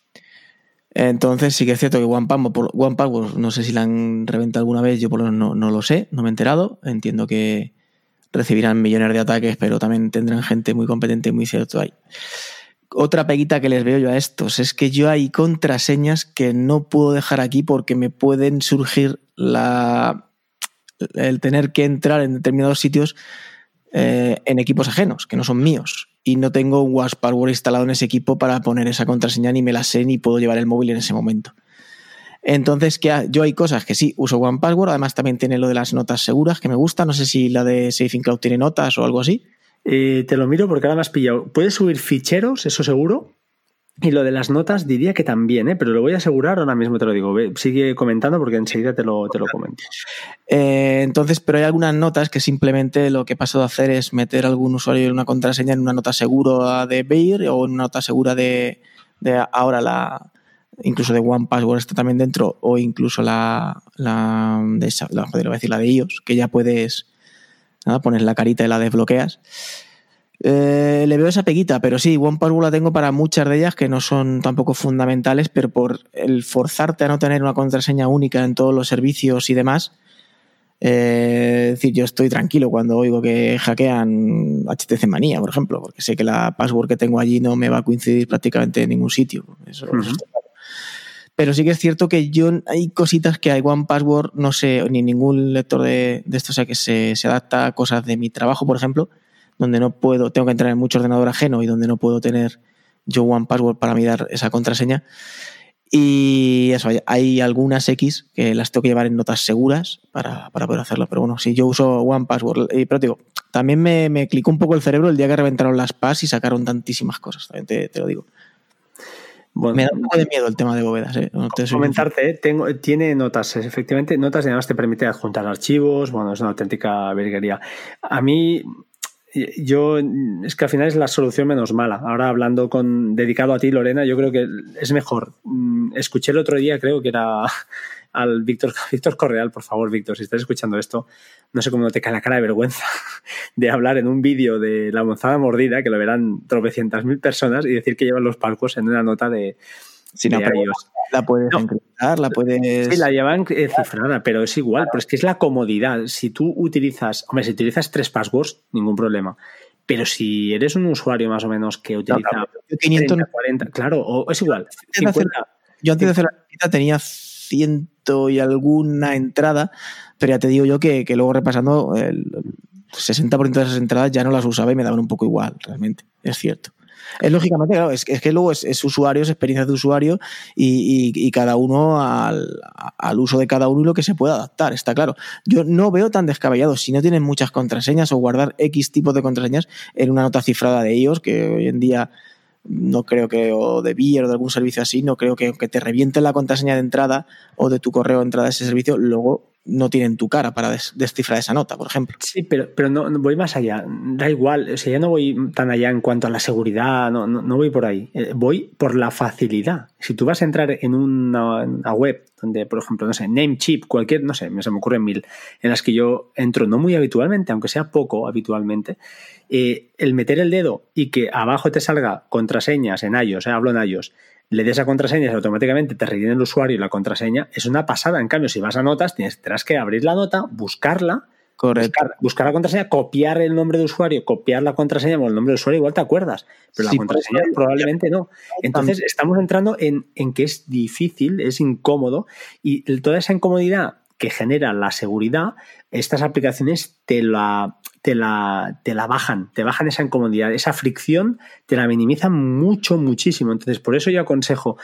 Entonces sí que es cierto que OnePassword, One no sé si la han reventado alguna vez, yo por lo menos no, no, lo sé, no me he enterado. Entiendo que recibirán millones de ataques, pero también tendrán gente muy competente y muy cierto ahí. Otra peguita que les veo yo a estos es que yo hay contraseñas que no puedo dejar aquí porque me pueden surgir la, el tener que entrar en determinados sitios eh, en equipos ajenos, que no son míos. Y no tengo un WhatsApp instalado en ese equipo para poner esa contraseña, ni me la sé, ni puedo llevar el móvil en ese momento. Entonces, que yo hay cosas que sí, uso One Password, además también tiene lo de las notas seguras, que me gusta. No sé si la de Safe in Cloud tiene notas o algo así. Eh, te lo miro porque ahora me has pillado. Puedes subir ficheros, eso seguro. Y lo de las notas diría que también, ¿eh? pero lo voy a asegurar ahora mismo, te lo digo. Sigue comentando porque enseguida te lo, te lo comento. Eh, entonces, pero hay algunas notas que simplemente lo que he pasado a hacer es meter algún usuario en una contraseña en una nota segura de Bayer o en una nota segura de, de ahora la incluso de One Password está también dentro o incluso la, la de esa, la, joder, decir, la de iOS, que ya puedes nada, poner la carita y la desbloqueas. Eh, le veo esa peguita, pero sí, OnePassword la tengo para muchas de ellas que no son tampoco fundamentales, pero por el forzarte a no tener una contraseña única en todos los servicios y demás, eh, es decir, yo estoy tranquilo cuando oigo que hackean HTC Manía, por ejemplo, porque sé que la password que tengo allí no me va a coincidir prácticamente en ningún sitio. Eso, uh -huh. eso claro. Pero sí que es cierto que yo hay cositas que hay One Password, no sé, ni ningún lector de, de esto, o sea, que se, se adapta a cosas de mi trabajo, por ejemplo, donde no puedo, tengo que entrar en mucho ordenador ajeno y donde no puedo tener yo One Password para mirar esa contraseña. Y eso, hay, algunas X que las tengo que llevar en notas seguras para, para poder hacerlo. Pero bueno, si yo uso One Password, y, pero digo, también me, me, clicó un poco el cerebro el día que reventaron las PAS y sacaron tantísimas cosas, también te, te lo digo. Bueno, me da un poco de miedo el tema de bóvedas. ¿eh? No te comentarte, ¿eh? tengo, tiene notas, efectivamente, notas y además te permite adjuntar archivos. Bueno, es una auténtica virguería. A mí, yo es que al final es la solución menos mala. Ahora hablando con dedicado a ti, Lorena, yo creo que es mejor. Mm, escuché el otro día, creo que era (laughs) al Víctor, (laughs) Víctor Correal, por favor, Víctor, si estás escuchando esto, no sé cómo no te cae la cara de vergüenza (laughs) de hablar en un vídeo de la monzada mordida, que lo verán tropecientas mil personas, y decir que llevan los palcos en una nota de, si no, la puedes no. encriptar, la puedes. Sí, la llevan cifrada, pero es igual, pero es que es la comodidad. Si tú utilizas, hombre, si utilizas tres passwords, ningún problema. Pero si eres un usuario más o menos que utiliza no, claro, 500, 30, 40, claro, o es igual. 50, yo antes de hacer la visita tenía ciento y alguna entrada, pero ya te digo yo que, que luego repasando el 60% de esas entradas ya no las usaba y me daban un poco igual, realmente, es cierto. Es lógicamente, claro, es, que luego es, usuario, es experiencia de usuario y, cada uno al, al, uso de cada uno y lo que se pueda adaptar, está claro. Yo no veo tan descabellado si no tienen muchas contraseñas o guardar X tipos de contraseñas en una nota cifrada de ellos, que hoy en día no creo que, o de Beer o de algún servicio así, no creo que aunque te reviente la contraseña de entrada o de tu correo de entrada de ese servicio, luego no tienen tu cara para descifrar esa nota, por ejemplo. Sí, pero, pero no, voy más allá. Da igual, o sea, ya no voy tan allá en cuanto a la seguridad, no, no, voy por ahí. Eh, voy por la facilidad. Si tú vas a entrar en una, web donde, por ejemplo, no sé, Namecheap, cualquier, no sé, se me ocurren mil, en las que yo entro no muy habitualmente, aunque sea poco habitualmente, eh, el meter el dedo y que abajo te salga contraseñas en iOS, eh, hablo en iOS, le des a contraseñas y automáticamente te rellene el usuario y la contraseña, es una pasada. En cambio, si vas a notas, tienes, tendrás que abrir la nota, buscarla, buscar, la contraseña, copiar el nombre de usuario, copiar la contraseña, con el nombre de usuario igual te acuerdas, pero la contraseña probablemente no. Entonces estamos entrando en, en, que es difícil, es incómodo y toda esa incomodidad que genera la seguridad, estas aplicaciones te la, te la, te la bajan, te bajan esa incomodidad, esa fricción, te la minimizan mucho, muchísimo. Entonces, por eso yo aconsejo,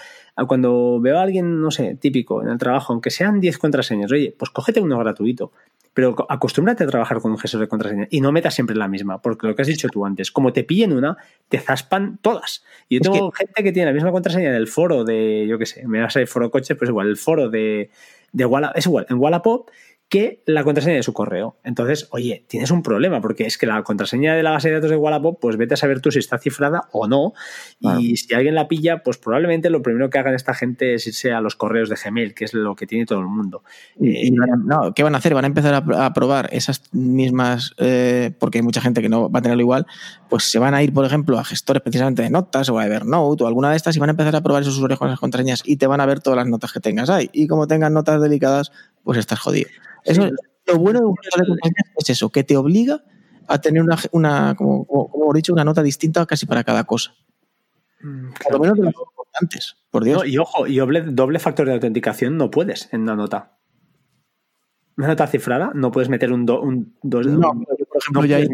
cuando veo a alguien, no sé, típico en el trabajo, aunque sean 10 contraseñas, oye, pues cógete uno gratuito, pero acostúmbrate a trabajar con un gestor de contraseñas y no metas siempre la misma, porque lo que has dicho tú antes, como te pillen una, te zaspan todas. Y yo tengo gente que tiene la misma contraseña del foro de, yo qué sé, me vas a ir foro coche, pues igual, el foro de, de Wallapop, es igual, en Wallapop que la contraseña de su correo. Entonces, oye, tienes un problema, porque es que la contraseña de la base de datos de Wallapop, pues vete a saber tú si está cifrada o no. Y si alguien la pilla, pues probablemente lo primero que hagan esta gente es irse a los correos de Gmail, que es lo que tiene todo el mundo. Y, no, ¿qué van a hacer? Van a empezar a, probar esas mismas, eh, porque hay mucha gente que no va a tenerlo igual, pues se van a ir, por ejemplo, a gestores precisamente de notas o a Evernote o alguna de estas y van a empezar a probar esos usuarios con esas contraseñas y te van a ver todas las notas que tengas ahí. Y como tengan notas delicadas, pues estás jodido. Eso, lo bueno de un de es eso, que te obliga a tener una, una como, como, he dicho, una nota distinta casi para cada cosa. Mm, por lo menos de los importantes, por Dios. y ojo, y doble, doble factor de autenticación no puedes en una nota. Una nota cifrada, no puedes meter un, do, un dos. No, por ejemplo, ya hay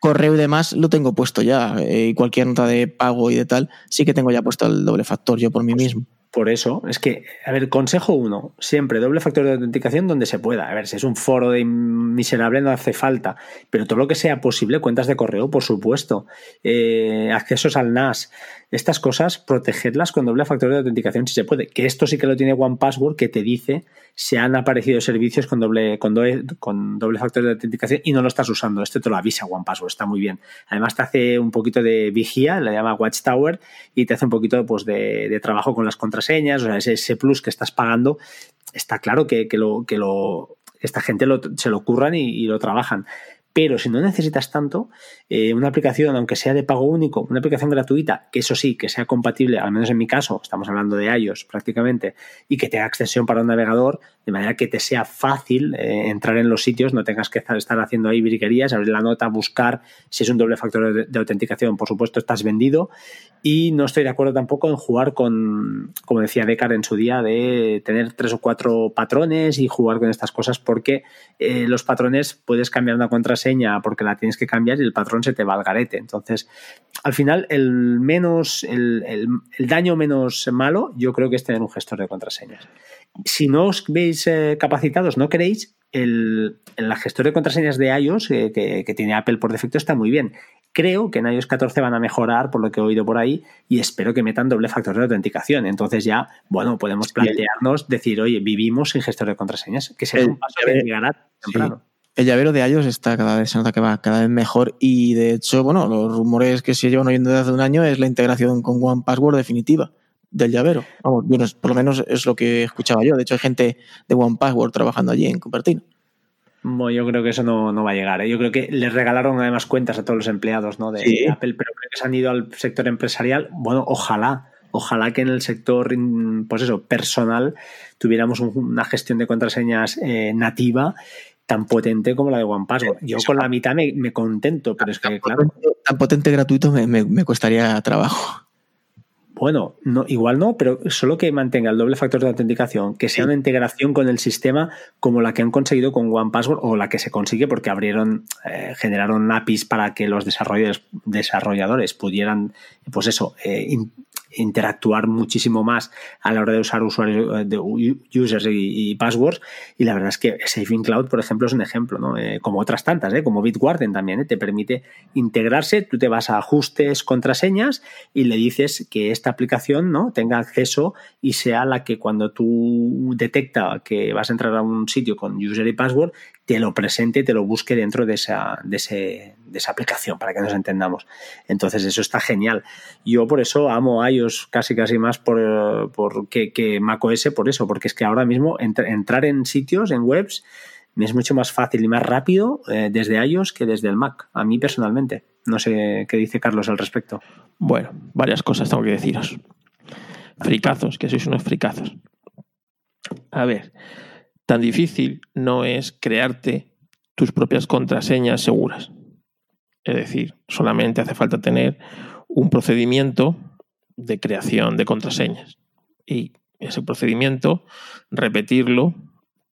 correo y demás lo tengo puesto ya. Eh, y cualquier nota de pago y de tal, sí que tengo ya puesto el doble factor yo por mí mismo. Por eso, es que, a ver, consejo uno, siempre doble factor de autenticación donde se pueda. A ver, si es un foro de miserable no hace falta, pero todo lo que sea posible, cuentas de correo, por supuesto, eh, accesos al NAS, estas cosas, protegerlas con doble factor de autenticación si se puede. Que esto sí que lo tiene One Password, que te dice si han aparecido servicios con doble, con doble, con doble factor de autenticación y no lo estás usando. Este te lo avisa One Password, está muy bien. Además te hace un poquito de vigía, le llama Watchtower, y te hace un poquito pues, de, trabajo con las contraseñas, o sea, ese, plus que estás pagando, está claro que, lo, que lo, esta gente se lo curran y, lo trabajan. Pero si no necesitas tanto, eh, una aplicación, aunque sea de pago único, una aplicación gratuita, que eso sí, que sea compatible, al menos en mi caso, estamos hablando de iOS prácticamente, y que tenga extensión para un navegador, de manera que te sea fácil eh, entrar en los sitios, no tengas que estar haciendo ahí briquerías, abrir la nota, buscar si es un doble factor de, autenticación, por supuesto, estás vendido. Y no estoy de acuerdo tampoco en jugar con, como decía Decar en su día, de tener tres o cuatro patrones y jugar con estas cosas, porque eh, los patrones puedes cambiar una contraseña seña porque la tienes que cambiar y el patrón se te va al garete. Entonces, al final, el menos, el, daño menos malo, yo creo que es tener un gestor de contraseñas. Si no os veis eh, capacitados, no queréis, el, el, gestor de contraseñas de iOS eh, que, tiene Apple por defecto está muy bien. Creo que en iOS 14 van a mejorar, por lo que he oído por ahí, y espero que metan doble factor de autenticación. Entonces ya, bueno, podemos plantearnos, decir, oye, vivimos sin gestor de contraseñas, que será un paso que llegará temprano el llavero de iOS está cada vez, se nota que va cada vez mejor y de hecho, bueno, los rumores que se llevan oyendo desde hace un año es la integración con One Password definitiva del llavero. Vamos, por lo menos es lo que escuchaba yo. De hecho, hay gente de One Password trabajando allí en Cupertino. Bueno, yo creo que eso no, va a llegar. ¿eh? Yo creo que les regalaron además cuentas a todos los empleados ¿no? de Apple, pero creo que se han ido al sector empresarial. Bueno, ojalá, ojalá que en el sector, pues eso, personal, tuviéramos una gestión de contraseñas eh, nativa tan potente como la de One Password. Yo con la mitad me, contento, pero es que, claro. Tan potente gratuito me, me, costaría trabajo. Bueno, no, igual no, pero solo que mantenga el doble factor de autenticación, que sea una integración con el sistema como la que han conseguido con OnePassword o la que se consigue porque abrieron, eh, generaron APIs para que los desarrolladores, desarrolladores pudieran, pues eso, eh, interactuar muchísimo más a la hora de usar usuarios eh, de users y, passwords. Y la verdad es que Saving Cloud, por ejemplo, es un ejemplo, ¿no? Eh, como otras tantas, ¿eh? como Bitwarden también, te permite integrarse. Tú te vas a ajustes, contraseñas y le dices que esta aplicación ¿no? tenga acceso y sea la que cuando tú detecta que vas a entrar a un sitio con user y password, te lo presente, te lo busque dentro de esa, de, ese, de esa aplicación, para que nos entendamos. Entonces, eso está genial. Yo por eso amo iOS casi casi más por, por que, que macOS por eso, porque es que ahora mismo entrar en sitios, en webs, es mucho más fácil y más rápido eh, desde iOS que desde el Mac, a mí personalmente. No sé qué dice Carlos al respecto. Bueno, varias cosas tengo que deciros. Fricazos, que sois unos fricazos. A ver, tan difícil no es crearte tus propias contraseñas seguras. Es decir, solamente hace falta tener un procedimiento de creación de contraseñas. Y ese procedimiento, repetirlo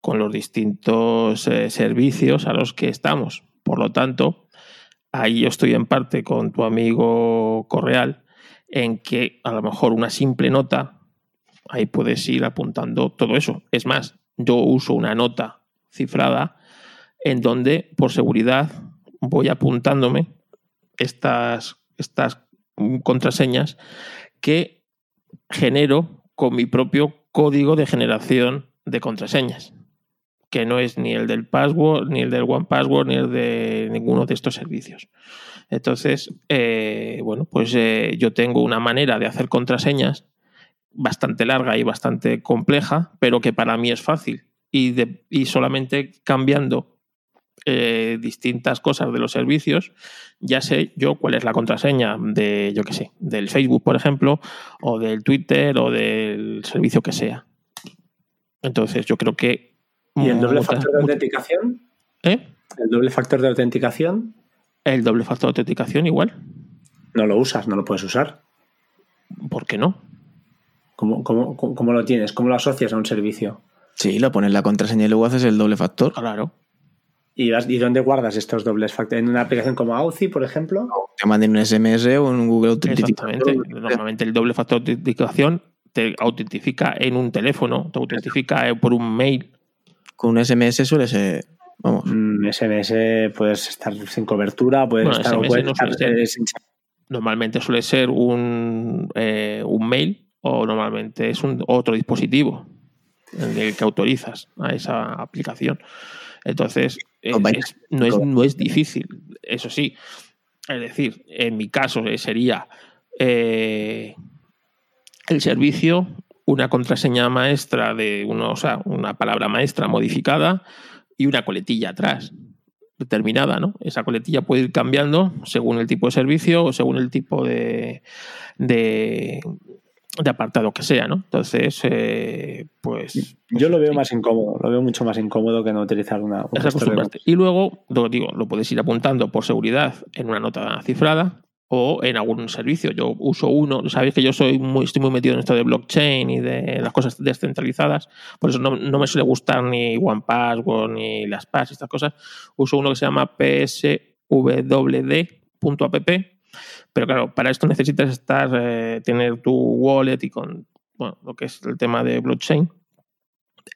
con los distintos eh, servicios a los que estamos. Por lo tanto, ahí yo estoy en parte con tu amigo Correal, en que a lo mejor una simple nota, ahí puedes ir apuntando todo eso. Es más, yo uso una nota cifrada en donde, por seguridad, voy apuntándome estas, estas contraseñas que genero con mi propio código de generación de contraseñas, que no es ni el del password, ni el del One Password, ni el de ninguno de estos servicios. Entonces, eh, bueno, pues eh, yo tengo una manera de hacer contraseñas bastante larga y bastante compleja, pero que para mí es fácil. Y, y solamente cambiando eh, distintas cosas de los servicios, ya sé yo cuál es la contraseña de, yo qué sé, del Facebook, por ejemplo, o del Twitter o del servicio que sea. Entonces, yo creo que. ¿Y el doble factor de autenticación? ¿Eh? ¿El doble factor de autenticación? El doble factor de autenticación, igual. No lo usas, no lo puedes usar. ¿Por qué no? ¿Cómo, lo tienes? ¿Cómo lo asocias a un servicio? Sí, lo pones la contraseña y luego haces el doble factor. Claro. ¿Y, ¿Y dónde guardas estos dobles factores? ¿En una aplicación como Authy, por ejemplo? Te manden un SMS o un Google. Exactamente. Normalmente el doble factor de autenticación te autentifica en un teléfono, te autentifica por un mail. Con un SMS suele ser. Vamos. Un SMS puedes estar sin cobertura, puedes estar, Normalmente suele ser un, eh, un mail o normalmente es un otro dispositivo en el que autorizas a esa aplicación. Entonces, eh, no, es, no es difícil, eso sí. Es decir, en mi caso eh, sería el servicio, una contraseña maestra de uno, o sea, una palabra maestra modificada y una coletilla atrás determinada, ¿no? Esa coletilla puede ir cambiando según el tipo de servicio o según el tipo de, de, apartado que sea, ¿no? Entonces, eh, pues... Yo lo veo más incómodo, lo veo mucho más incómodo que no utilizar una... y luego, lo digo, lo puedes ir apuntando por seguridad en una nota cifrada o en algún servicio. Yo uso uno, sabéis que yo soy muy, estoy muy metido en esto de blockchain y de las cosas descentralizadas, por eso no, me suele gustar ni OnePassword ni las PAS, estas cosas. Uso uno que se llama pswd.app, pero claro, para esto necesitas estar, eh, tener tu wallet y con bueno, lo que es el tema de blockchain.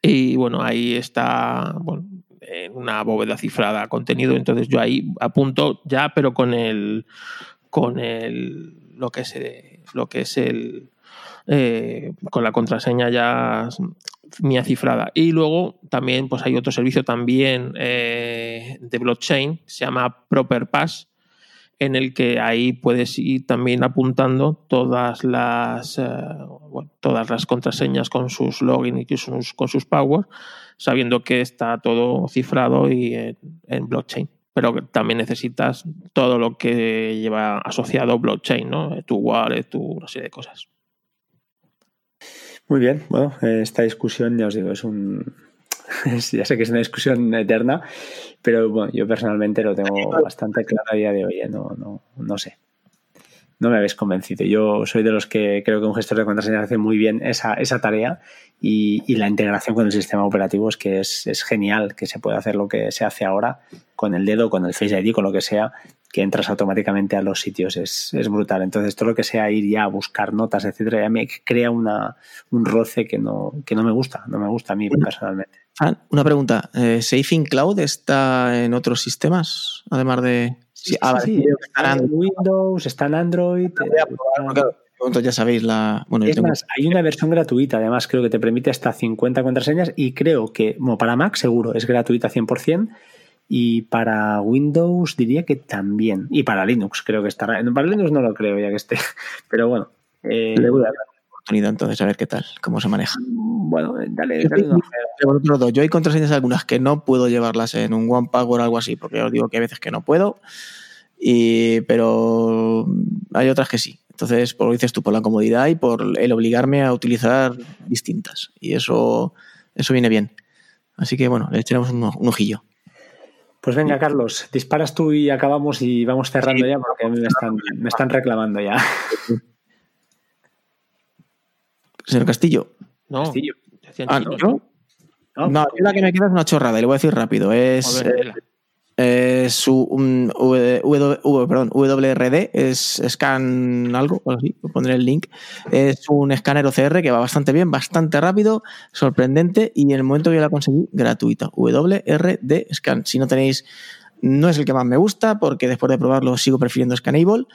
Y bueno, ahí está, bueno, en una bóveda cifrada contenido, entonces yo ahí apunto ya, pero con el con el, lo que es, lo que es el, eh, con la contraseña ya mía cifrada. Y luego también pues hay otro servicio también eh, de blockchain, se llama Proper Pass, en el que ahí puedes ir también apuntando todas las, eh, todas las contraseñas con sus login y con sus power, sabiendo que está todo cifrado y en blockchain pero también necesitas todo lo que lleva asociado blockchain, ¿no? Tu wallet, tu una serie de cosas. Muy bien, bueno, esta discusión, ya os digo, es un. (laughs) ya sé que es una discusión eterna, pero bueno, yo personalmente lo tengo bastante claro a día de hoy, ¿eh? no, no, no sé. no me habéis convencido. Yo soy de los que creo que un gestor de contraseñas hace muy bien esa, esa tarea y, y, la integración con el sistema operativo es que es, es, genial, que se puede hacer lo que se hace ahora con el dedo, con el Face ID, con lo que sea, que entras automáticamente a los sitios. Es, es brutal. Entonces, todo lo que sea ir ya a buscar notas, etcétera, ya me crea una, un roce que no, que no me gusta, no me gusta a mí personalmente. Una pregunta. ¿Eh, ¿Safe Cloud está en otros sistemas? Además de. Sí, ah, sí, sí. Está en Windows, está en Android. ya sabéis la. Bueno, es más, hay una versión gratuita, además, creo que te permite hasta 50 contraseñas y creo que, bueno, para Mac seguro, es gratuita 100%. Y para Windows diría que también. Y para Linux creo que estará. Para Linux no lo creo ya que esté. (laughs) Pero bueno. Eh, Le voy a dar la oportunidad entonces a ver qué tal, cómo se maneja. Bueno, dale. dale una. Yo hay contraseñas algunas que no puedo llevarlas en un OnePassword o algo así, porque os digo que hay veces que no puedo. Y, pero hay otras que sí. Entonces, por lo dices tú, por la comodidad y por el obligarme a utilizar distintas. Y eso, eso viene bien. Así que bueno, le echaremos un, un ojillo. Pues venga, Carlos, disparas tú y acabamos y vamos cerrando sí. ya porque me están, me están reclamando ya. (laughs) Señor Castillo. No. Castillo. Ah, ¿no? No, no la que me queda es una chorrada, y le voy a decir rápido. Es, ver, eh, su um, w, w, w, perdón, WRD, es scan algo, así, pondré el link. Es un escáner OCR que va bastante bien, bastante rápido, sorprendente y en el momento que yo la conseguí, gratuita. WRD scan. Si no tenéis, no es el que más me gusta porque después de probarlo sigo prefiriendo Scanable,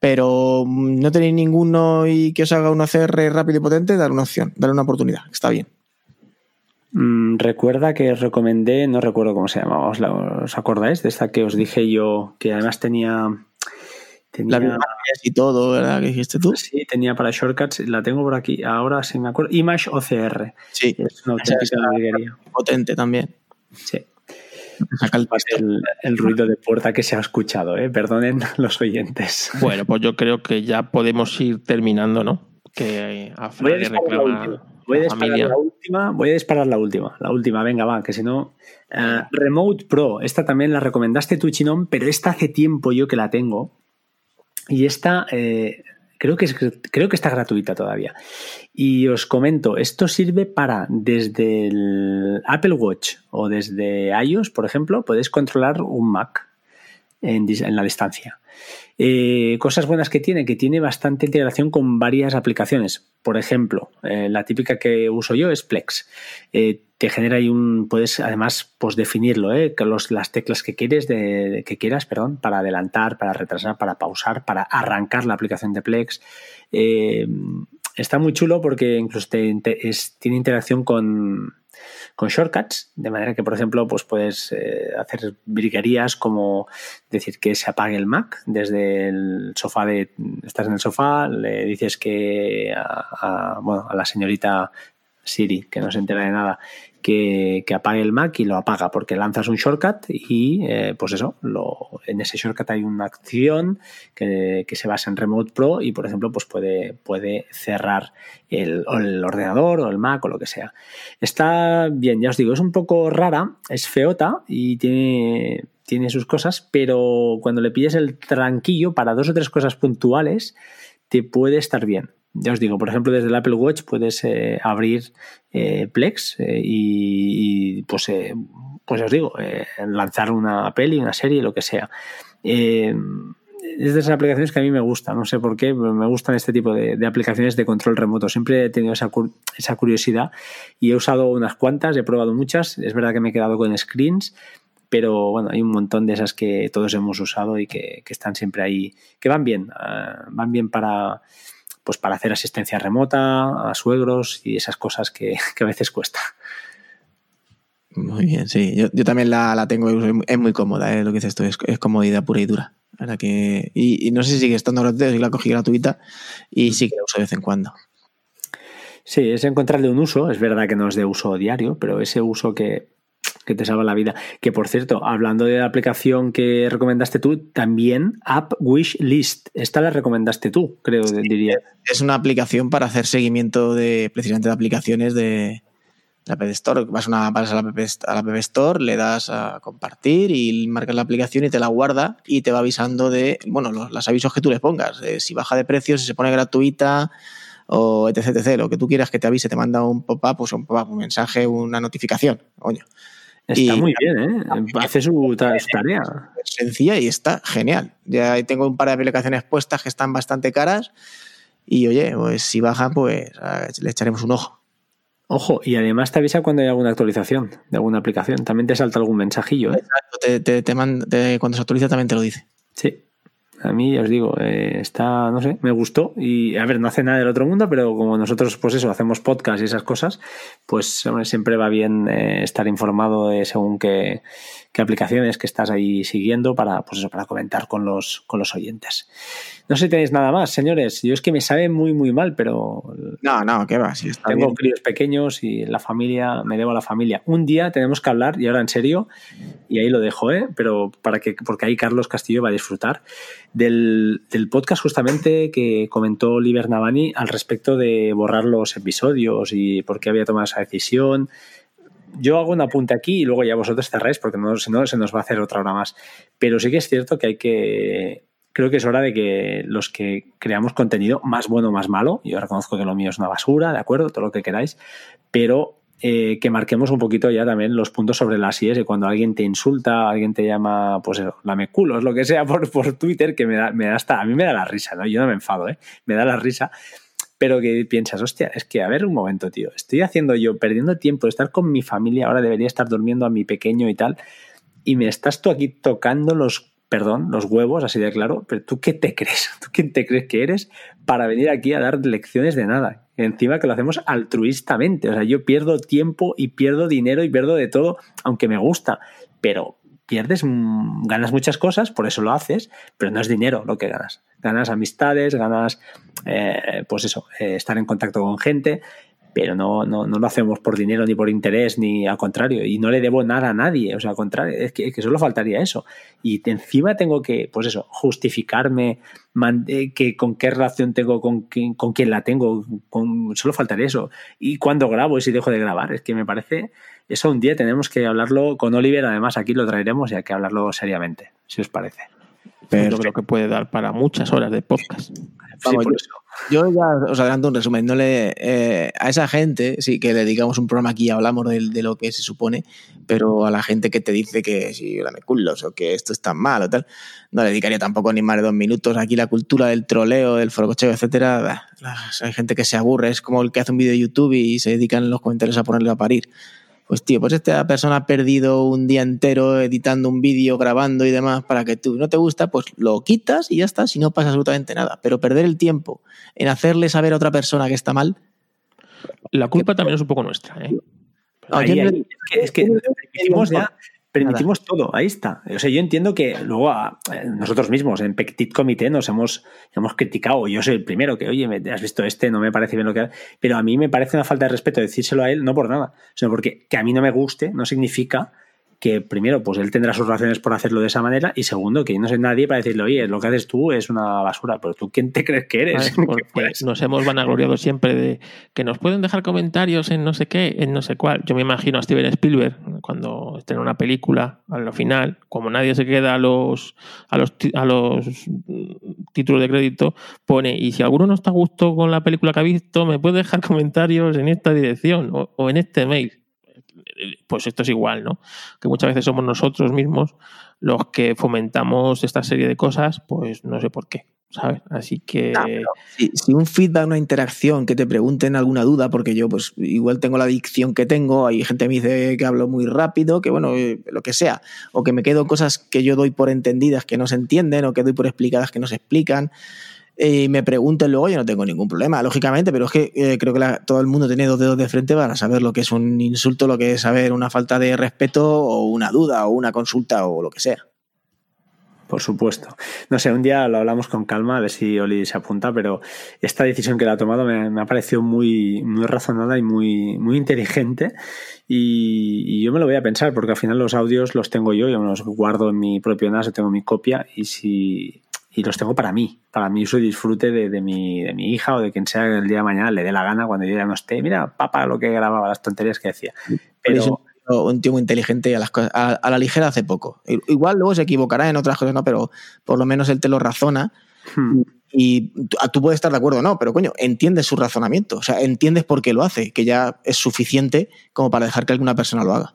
pero no tenéis ninguno y que os haga un OCR rápido y potente, dar una opción, dar una oportunidad, está bien. Mm, recuerda que os recomendé, no recuerdo cómo se llamaba, ¿os, la, ¿os, acordáis de esta que os dije yo que además tenía. tenía la y todo, ¿verdad? Que dijiste tú. Sí, tenía para shortcuts, la tengo por aquí, ahora sí me acuerdo. Image OCR. Sí, es una auténtica Potente también. Sí. Saca el, el, el, ruido de puerta que se ha escuchado, ¿eh? perdonen los oyentes. Bueno, pues yo creo que ya podemos ir terminando, ¿no? Que a Voy a reclama Voy a disparar la última. Voy a disparar la última. La última, venga, va, que si no. Uh, Remote Pro. Esta también la recomendaste tú, Chinón, pero esta hace tiempo yo que la tengo. Y esta. Eh, creo, que creo que está gratuita todavía. Y os comento, esto sirve para desde el Apple Watch o desde iOS, por ejemplo, podéis controlar un Mac en la distancia. Eh, cosas buenas que tiene, que tiene bastante integración con varias aplicaciones. Por ejemplo, eh, la típica que uso yo es Plex. Eh, te genera ahí un, puedes además pues definirlo, ¿eh? los, las teclas que quieres, de, que quieras, perdón, para adelantar, para retrasar, para pausar, para arrancar la aplicación de Plex. está muy chulo porque incluso tiene interacción con, con shortcuts, de manera que, por ejemplo, pues puedes eh, hacer virguerías como decir que se apague el Mac desde el sofá de estás en el sofá, le dices que a, a, bueno, a la señorita Siri, que no se entera de nada, que, apague el Mac y lo apaga porque lanzas un shortcut y eh, pues eso, en ese shortcut hay una acción que, se basa en Remote Pro y por ejemplo pues puede, puede cerrar el, el, ordenador o el Mac o lo que sea. Está bien, ya os digo, es un poco rara, es feota y tiene, tiene sus cosas, pero cuando le pilles el tranquillo para dos o tres cosas puntuales, te puede estar bien ya os digo, por ejemplo, desde el Apple Watch puedes eh, abrir eh, Plex eh, y, pues, pues os digo, lanzar una peli, una serie, lo que sea. es de esas aplicaciones que a mí me gustan, no sé por qué, pero me gustan este tipo de, aplicaciones de control remoto. Siempre he tenido esa, esa, curiosidad y he usado unas cuantas, he probado muchas. Es verdad que me he quedado con screens, pero bueno, hay un montón de esas que todos hemos usado y que, que están siempre ahí, que van bien, uh, van bien para pues para hacer asistencia remota a suegros y esas cosas que, (laughs) que a veces cuesta. Muy bien, sí. Yo, yo también la, la, tengo, es muy cómoda, ¿eh? lo que dices tú, es, es comodidad pura y dura. ¿verdad? Que, y, y, no sé si sigue estando gratuita, si la cogí gratuita y sí que la uso de vez en cuando. Sí, es encontrarle un uso, es verdad que no es de uso diario, pero ese uso que, que te salva la vida. Que por cierto, hablando de la aplicación que recomendaste tú, también App Wish List. Esta la recomendaste tú, creo, sí, diría. Es una aplicación para hacer seguimiento de precisamente de aplicaciones de, la App Store, vas, una, vas a, la App, a la App Store, le das a compartir y marcas la aplicación y te la guarda y te va avisando de, bueno, los, los avisos que tú le pongas, si baja de precio, si se pone gratuita o etc, etc. Lo que tú quieras que te avise, te manda un pop-up, pues un pop-up, un mensaje, una notificación, coño. Está y, muy bien, ¿eh? Hace su, tarea. Sencilla y está genial. Ya tengo un par de aplicaciones puestas que están bastante caras y oye, pues si bajan, pues le echaremos un ojo. Ojo, y además te avisa cuando hay alguna actualización de alguna aplicación. También te salta algún mensajillo. ¿eh? Exacto, te, te, te manda, cuando se actualiza también te lo dice. Sí. A mí, ya os digo, eh, está, no sé, me gustó. Y a ver, no hace nada del otro mundo, pero como nosotros, pues eso, hacemos podcast y esas cosas, pues hombre, siempre va bien eh, estar informado según qué, qué, aplicaciones que estás ahí siguiendo para, pues eso, para comentar con los, con los oyentes. No sé si tenéis nada más, señores. Yo es que me sabe muy, muy mal, pero. No, no, ¿qué va? Si tengo bien. críos pequeños y la familia, me debo a la familia. Un día tenemos que hablar, y ahora en serio, y ahí lo dejo, ¿eh? Pero para que, porque ahí Carlos Castillo va a disfrutar del, del podcast justamente que comentó Oliver Navani al respecto de borrar los episodios y por qué había tomado esa decisión yo hago un apunte aquí y luego ya vosotros cerráis porque no, si no se nos va a hacer otra hora más. Pero sí que es cierto que hay que creo que es hora de que los que creamos contenido, más bueno o más malo, yo reconozco que lo mío es una basura, de acuerdo, todo lo que queráis, pero eh, que marquemos un poquito ya también los puntos sobre las IES y cuando alguien te insulta, alguien te llama, pues eso, lameculos, lo que sea (laughs) por, por Twitter, que me da, me da hasta, a mí me da la risa, ¿no? Yo no me enfado, ¿eh? Me da la risa pero que piensas, hostia, es que a ver un momento, tío, estoy haciendo yo, perdiendo tiempo de estar con mi familia, ahora debería estar durmiendo a mi pequeño y tal, y me estás tú aquí tocando los perdón, los huevos, así de claro, pero tú qué te crees, (laughs) tú quién te crees que eres para venir aquí a dar lecciones de nada. Encima que lo hacemos altruistamente, o sea, yo pierdo tiempo y pierdo dinero y pierdo de todo, aunque me gusta, pero pierdes, ganas muchas cosas, por eso lo haces, pero no es dinero lo que ganas. Ganas amistades, ganas, eh, pues eso, eh, estar en contacto con gente, pero no, no, no, lo hacemos por dinero ni por interés, ni al contrario, y no le debo nada a nadie, o sea, al contrario, es que, solo faltaría eso. Y encima tengo que, pues eso, justificarme eh, que con qué relación tengo con, quién, con quién la tengo, con, solo faltaría eso. Y cuando grabo y si dejo de grabar, es que me parece, eso un día tenemos que hablarlo con Oliver, además aquí lo traeremos y hay que hablarlo seriamente, si os parece. Pero yo creo que puede dar para muchas horas de podcast. Vamos, sí, yo, yo, ya os adelanto un resumen. No le, eh, a esa gente, sí que dedicamos un programa aquí y hablamos de, de, lo que se supone, pero a la gente que te dice que si dame culos o que esto está mal o tal, no le dedicaría tampoco ni más de dos minutos. Aquí la cultura del troleo, del forococheo, etcétera, bah, hay gente que se aburre, es como el que hace un vídeo de YouTube y se dedican en los comentarios a ponerlo a parir pues tío, pues esta persona ha perdido un día entero editando un vídeo, grabando y demás para que tú no te gusta, pues lo quitas y ya está, si no pasa absolutamente nada. Pero perder el tiempo en hacerle saber a otra persona que está mal. La culpa también es un poco nuestra, ¿eh? Ahí, ahí. Es que, es que ya permitimos todo, ahí está. O sea, yo entiendo que luego a, a nosotros mismos en Petit Comité nos hemos, hemos criticado, yo soy el primero que, oye, me, has visto este, no me parece bien lo que pero a mí me parece una falta de respeto decírselo a él, no por nada, sino porque que a mí no me guste no significa que primero, pues él tendrá sus razones por hacerlo de esa manera y segundo, que yo no soy nadie para decirle, oye, lo que haces tú es una basura, pero tú, ¿quién te crees que eres? (laughs) Pues nos hemos vanagloriado siempre de que nos pueden dejar comentarios en no sé qué, en no sé cuál. Yo me imagino a Steven Spielberg cuando estrena una película, a lo final, como nadie se queda a los, a los, a los títulos de crédito, pone, y si alguno no está a gusto con la película que ha visto, me puede dejar comentarios en esta dirección o, o en este mail pues esto es igual, ¿no? Que muchas veces somos nosotros mismos los que fomentamos esta serie de cosas, pues no sé por qué, ¿sabes? Así que... Si, un feedback, una interacción, que te pregunten alguna duda, porque yo pues igual tengo la adicción que tengo, hay gente que me dice que hablo muy rápido, que bueno, eh, lo que sea, o que me quedo cosas que yo doy por entendidas que no se entienden, o que doy por explicadas que no se explican, y me pregunten luego, yo no tengo ningún problema, lógicamente, pero es que eh, creo que todo el mundo tiene dos dedos de frente para saber lo que es un insulto, lo que es saber una falta de respeto o una duda o una consulta o lo que sea. Por supuesto. No sé, un día lo hablamos con calma, a ver si Oli se apunta, pero esta decisión que la ha tomado me, ha parecido muy, muy razonada y muy, muy inteligente. Y, y, yo me lo voy a pensar, porque al final los audios los tengo yo, yo me los guardo en mi propio NAS, tengo mi copia, y si y los tengo para mí, para mí y disfrute de, mi, de mi hija o de quien sea el día de mañana le dé la gana cuando yo ya no esté. Mira, papá, lo que grababa, las tonterías que decía. Pero, un tío muy inteligente a, las cosas, a, la ligera hace poco. Igual luego se equivocará en otras cosas, ¿no? Pero por lo menos él te lo razona. Hmm. Y tú puedes estar de acuerdo o no, pero coño, entiendes su razonamiento. O sea, entiendes por qué lo hace, que ya es suficiente como para dejar que alguna persona lo haga.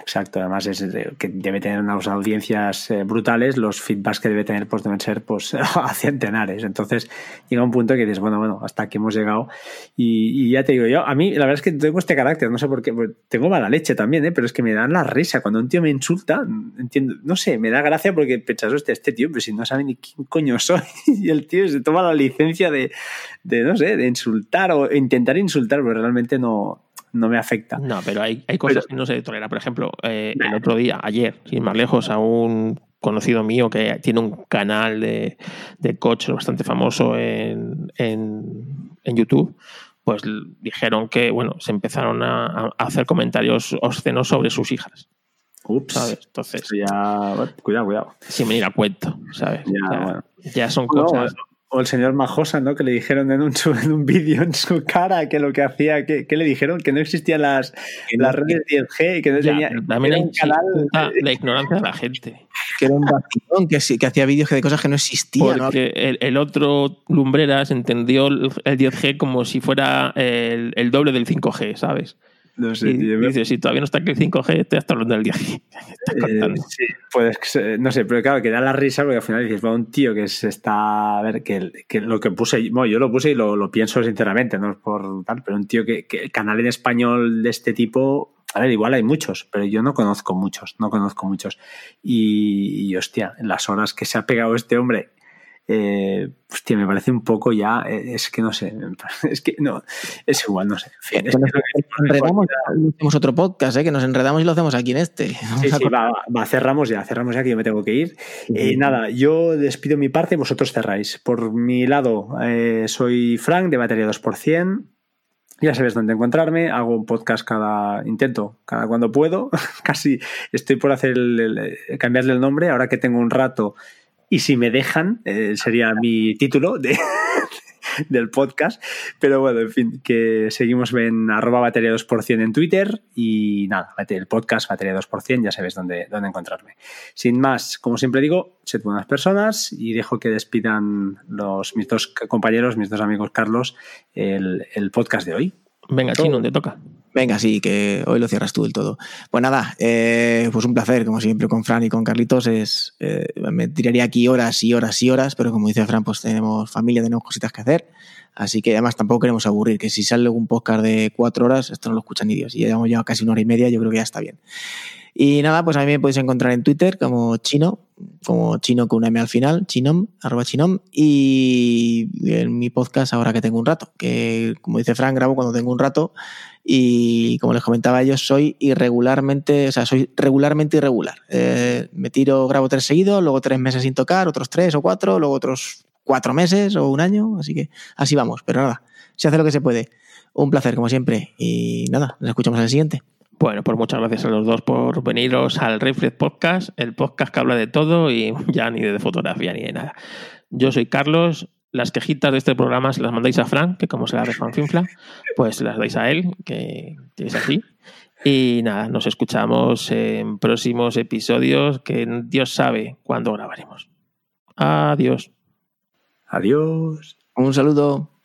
Exacto, además es que debe tener unas audiencias eh, brutales, los feedbacks que debe tener pues deben ser pues (laughs) a centenares. Entonces llega un punto que dices, bueno, bueno, hasta aquí hemos llegado. Y, ya te digo yo, a mí la verdad es que tengo este carácter, no sé por qué, pues, tengo mala leche también, ¿eh? pero es que me dan la risa. Cuando un tío me insulta, entiendo, no sé, me da gracia porque pensas, hostia, este tío, pues si no sabe ni quién coño soy, (laughs) y el tío se toma la licencia de, de no sé, de insultar o intentar insultar, pero realmente no, no me afecta. No, pero hay, hay cosas que no se tolera. Por ejemplo, eh, el otro día, ayer, sin más lejos, a un conocido mío que tiene un canal de, de coches bastante famoso en, en, YouTube, pues dijeron que, bueno, se empezaron a, hacer comentarios obscenos sobre sus hijas. Ups. ¿sabes? Entonces. Ya. Cuidado, cuidado. Sin venir a cuento, ¿sabes? Ya, ya son cosas o el señor Majosa, ¿no? Que le dijeron en un, (laughs) en un vídeo en su cara que lo que hacía, que, le dijeron que no existían las, las redes 10G y que no tenía también un canal. La ignorancia de la gente. (laughs) Que era un vacilón, que, que hacía vídeos de cosas que no existían. Porque el, otro Lumbreras entendió el 10G como si fuera el, el doble del 5G, ¿sabes? No sé, dice, si todavía no está aquí el 5G, estoy hasta hablando del día. (laughs) Eh, sí, pues no sé, pero claro, que da la risa porque al final dices, va un tío que se está. A ver, que, que lo que puse, bueno, yo lo puse y lo, lo, pienso sinceramente, no es por tal, pero un tío que, que el canal en español de este tipo. A ver, igual hay muchos, pero yo no conozco muchos, no conozco muchos. Y, y hostia, en las horas que se ha pegado este hombre eh, hostia, me parece un poco ya, eh, es que no sé, (laughs) es que no, es igual, no sé. En fin, enredamos, hacemos otro podcast, ¿eh? que nos enredamos y lo hacemos aquí en este. sí, sí, va, va, cerramos ya, cerramos ya que yo me tengo que ir. Eh, nada, yo despido mi parte, vosotros cerráis. Por mi lado, soy Frank de Batería 2%. Ya sabes dónde encontrarme, hago un podcast cada, intento, cada cuando puedo, (laughs) casi estoy por hacer cambiarle el nombre, ahora que tengo un rato y si me dejan, eh, sería mi título de, (laughs) del podcast. Pero bueno, en fin, que seguimos en arroba batería 2% en Twitter y nada, el podcast batería 2%, ya sabes dónde, dónde encontrarme. Sin más, como siempre digo, sed buenas personas y dejo que despidan los, mis dos compañeros, mis dos amigos Carlos, el, el podcast de hoy. Venga, Chino, te toca. Venga, sí, que hoy lo cierras tú del todo. Pues nada, eh, pues un placer, como siempre, con Fran y con Carlitos. Es, eh, me tiraría aquí horas y horas y horas, pero como dice Fran, pues tenemos familia, tenemos cositas que hacer. Así que además tampoco queremos aburrir, que si sale algún podcast de cuatro horas, esto no lo escuchan ni Dios. Y ya llevamos ya casi una hora y media, yo creo que ya está bien. Y nada, pues a mí me podéis encontrar en Twitter como chino, como chino con una M al final, chinom, arroba chinom, y en mi podcast ahora que tengo un rato, que como dice Frank, grabo cuando tengo un rato, y como les comentaba yo, soy irregularmente, o sea, soy regularmente irregular. Eh, me tiro, grabo tres seguidos, luego tres meses sin tocar, otros tres o cuatro, luego otros cuatro meses o un año, así que así vamos, pero nada, se hace lo que se puede. Un placer, como siempre, y nada, nos escuchamos en el siguiente. Bueno, pues muchas gracias a los dos por veniros al Reflex Podcast, el podcast que habla de todo y (laughs) ya ni de fotografía ni de nada. Yo soy Carlos, las quejitas de este programa se las mandáis a Frank, que como se las de Finfla, pues se las dais a él, que es así. Y nada, nos escuchamos en próximos episodios que Dios sabe cuándo grabaremos. Adiós. Adiós. Un saludo.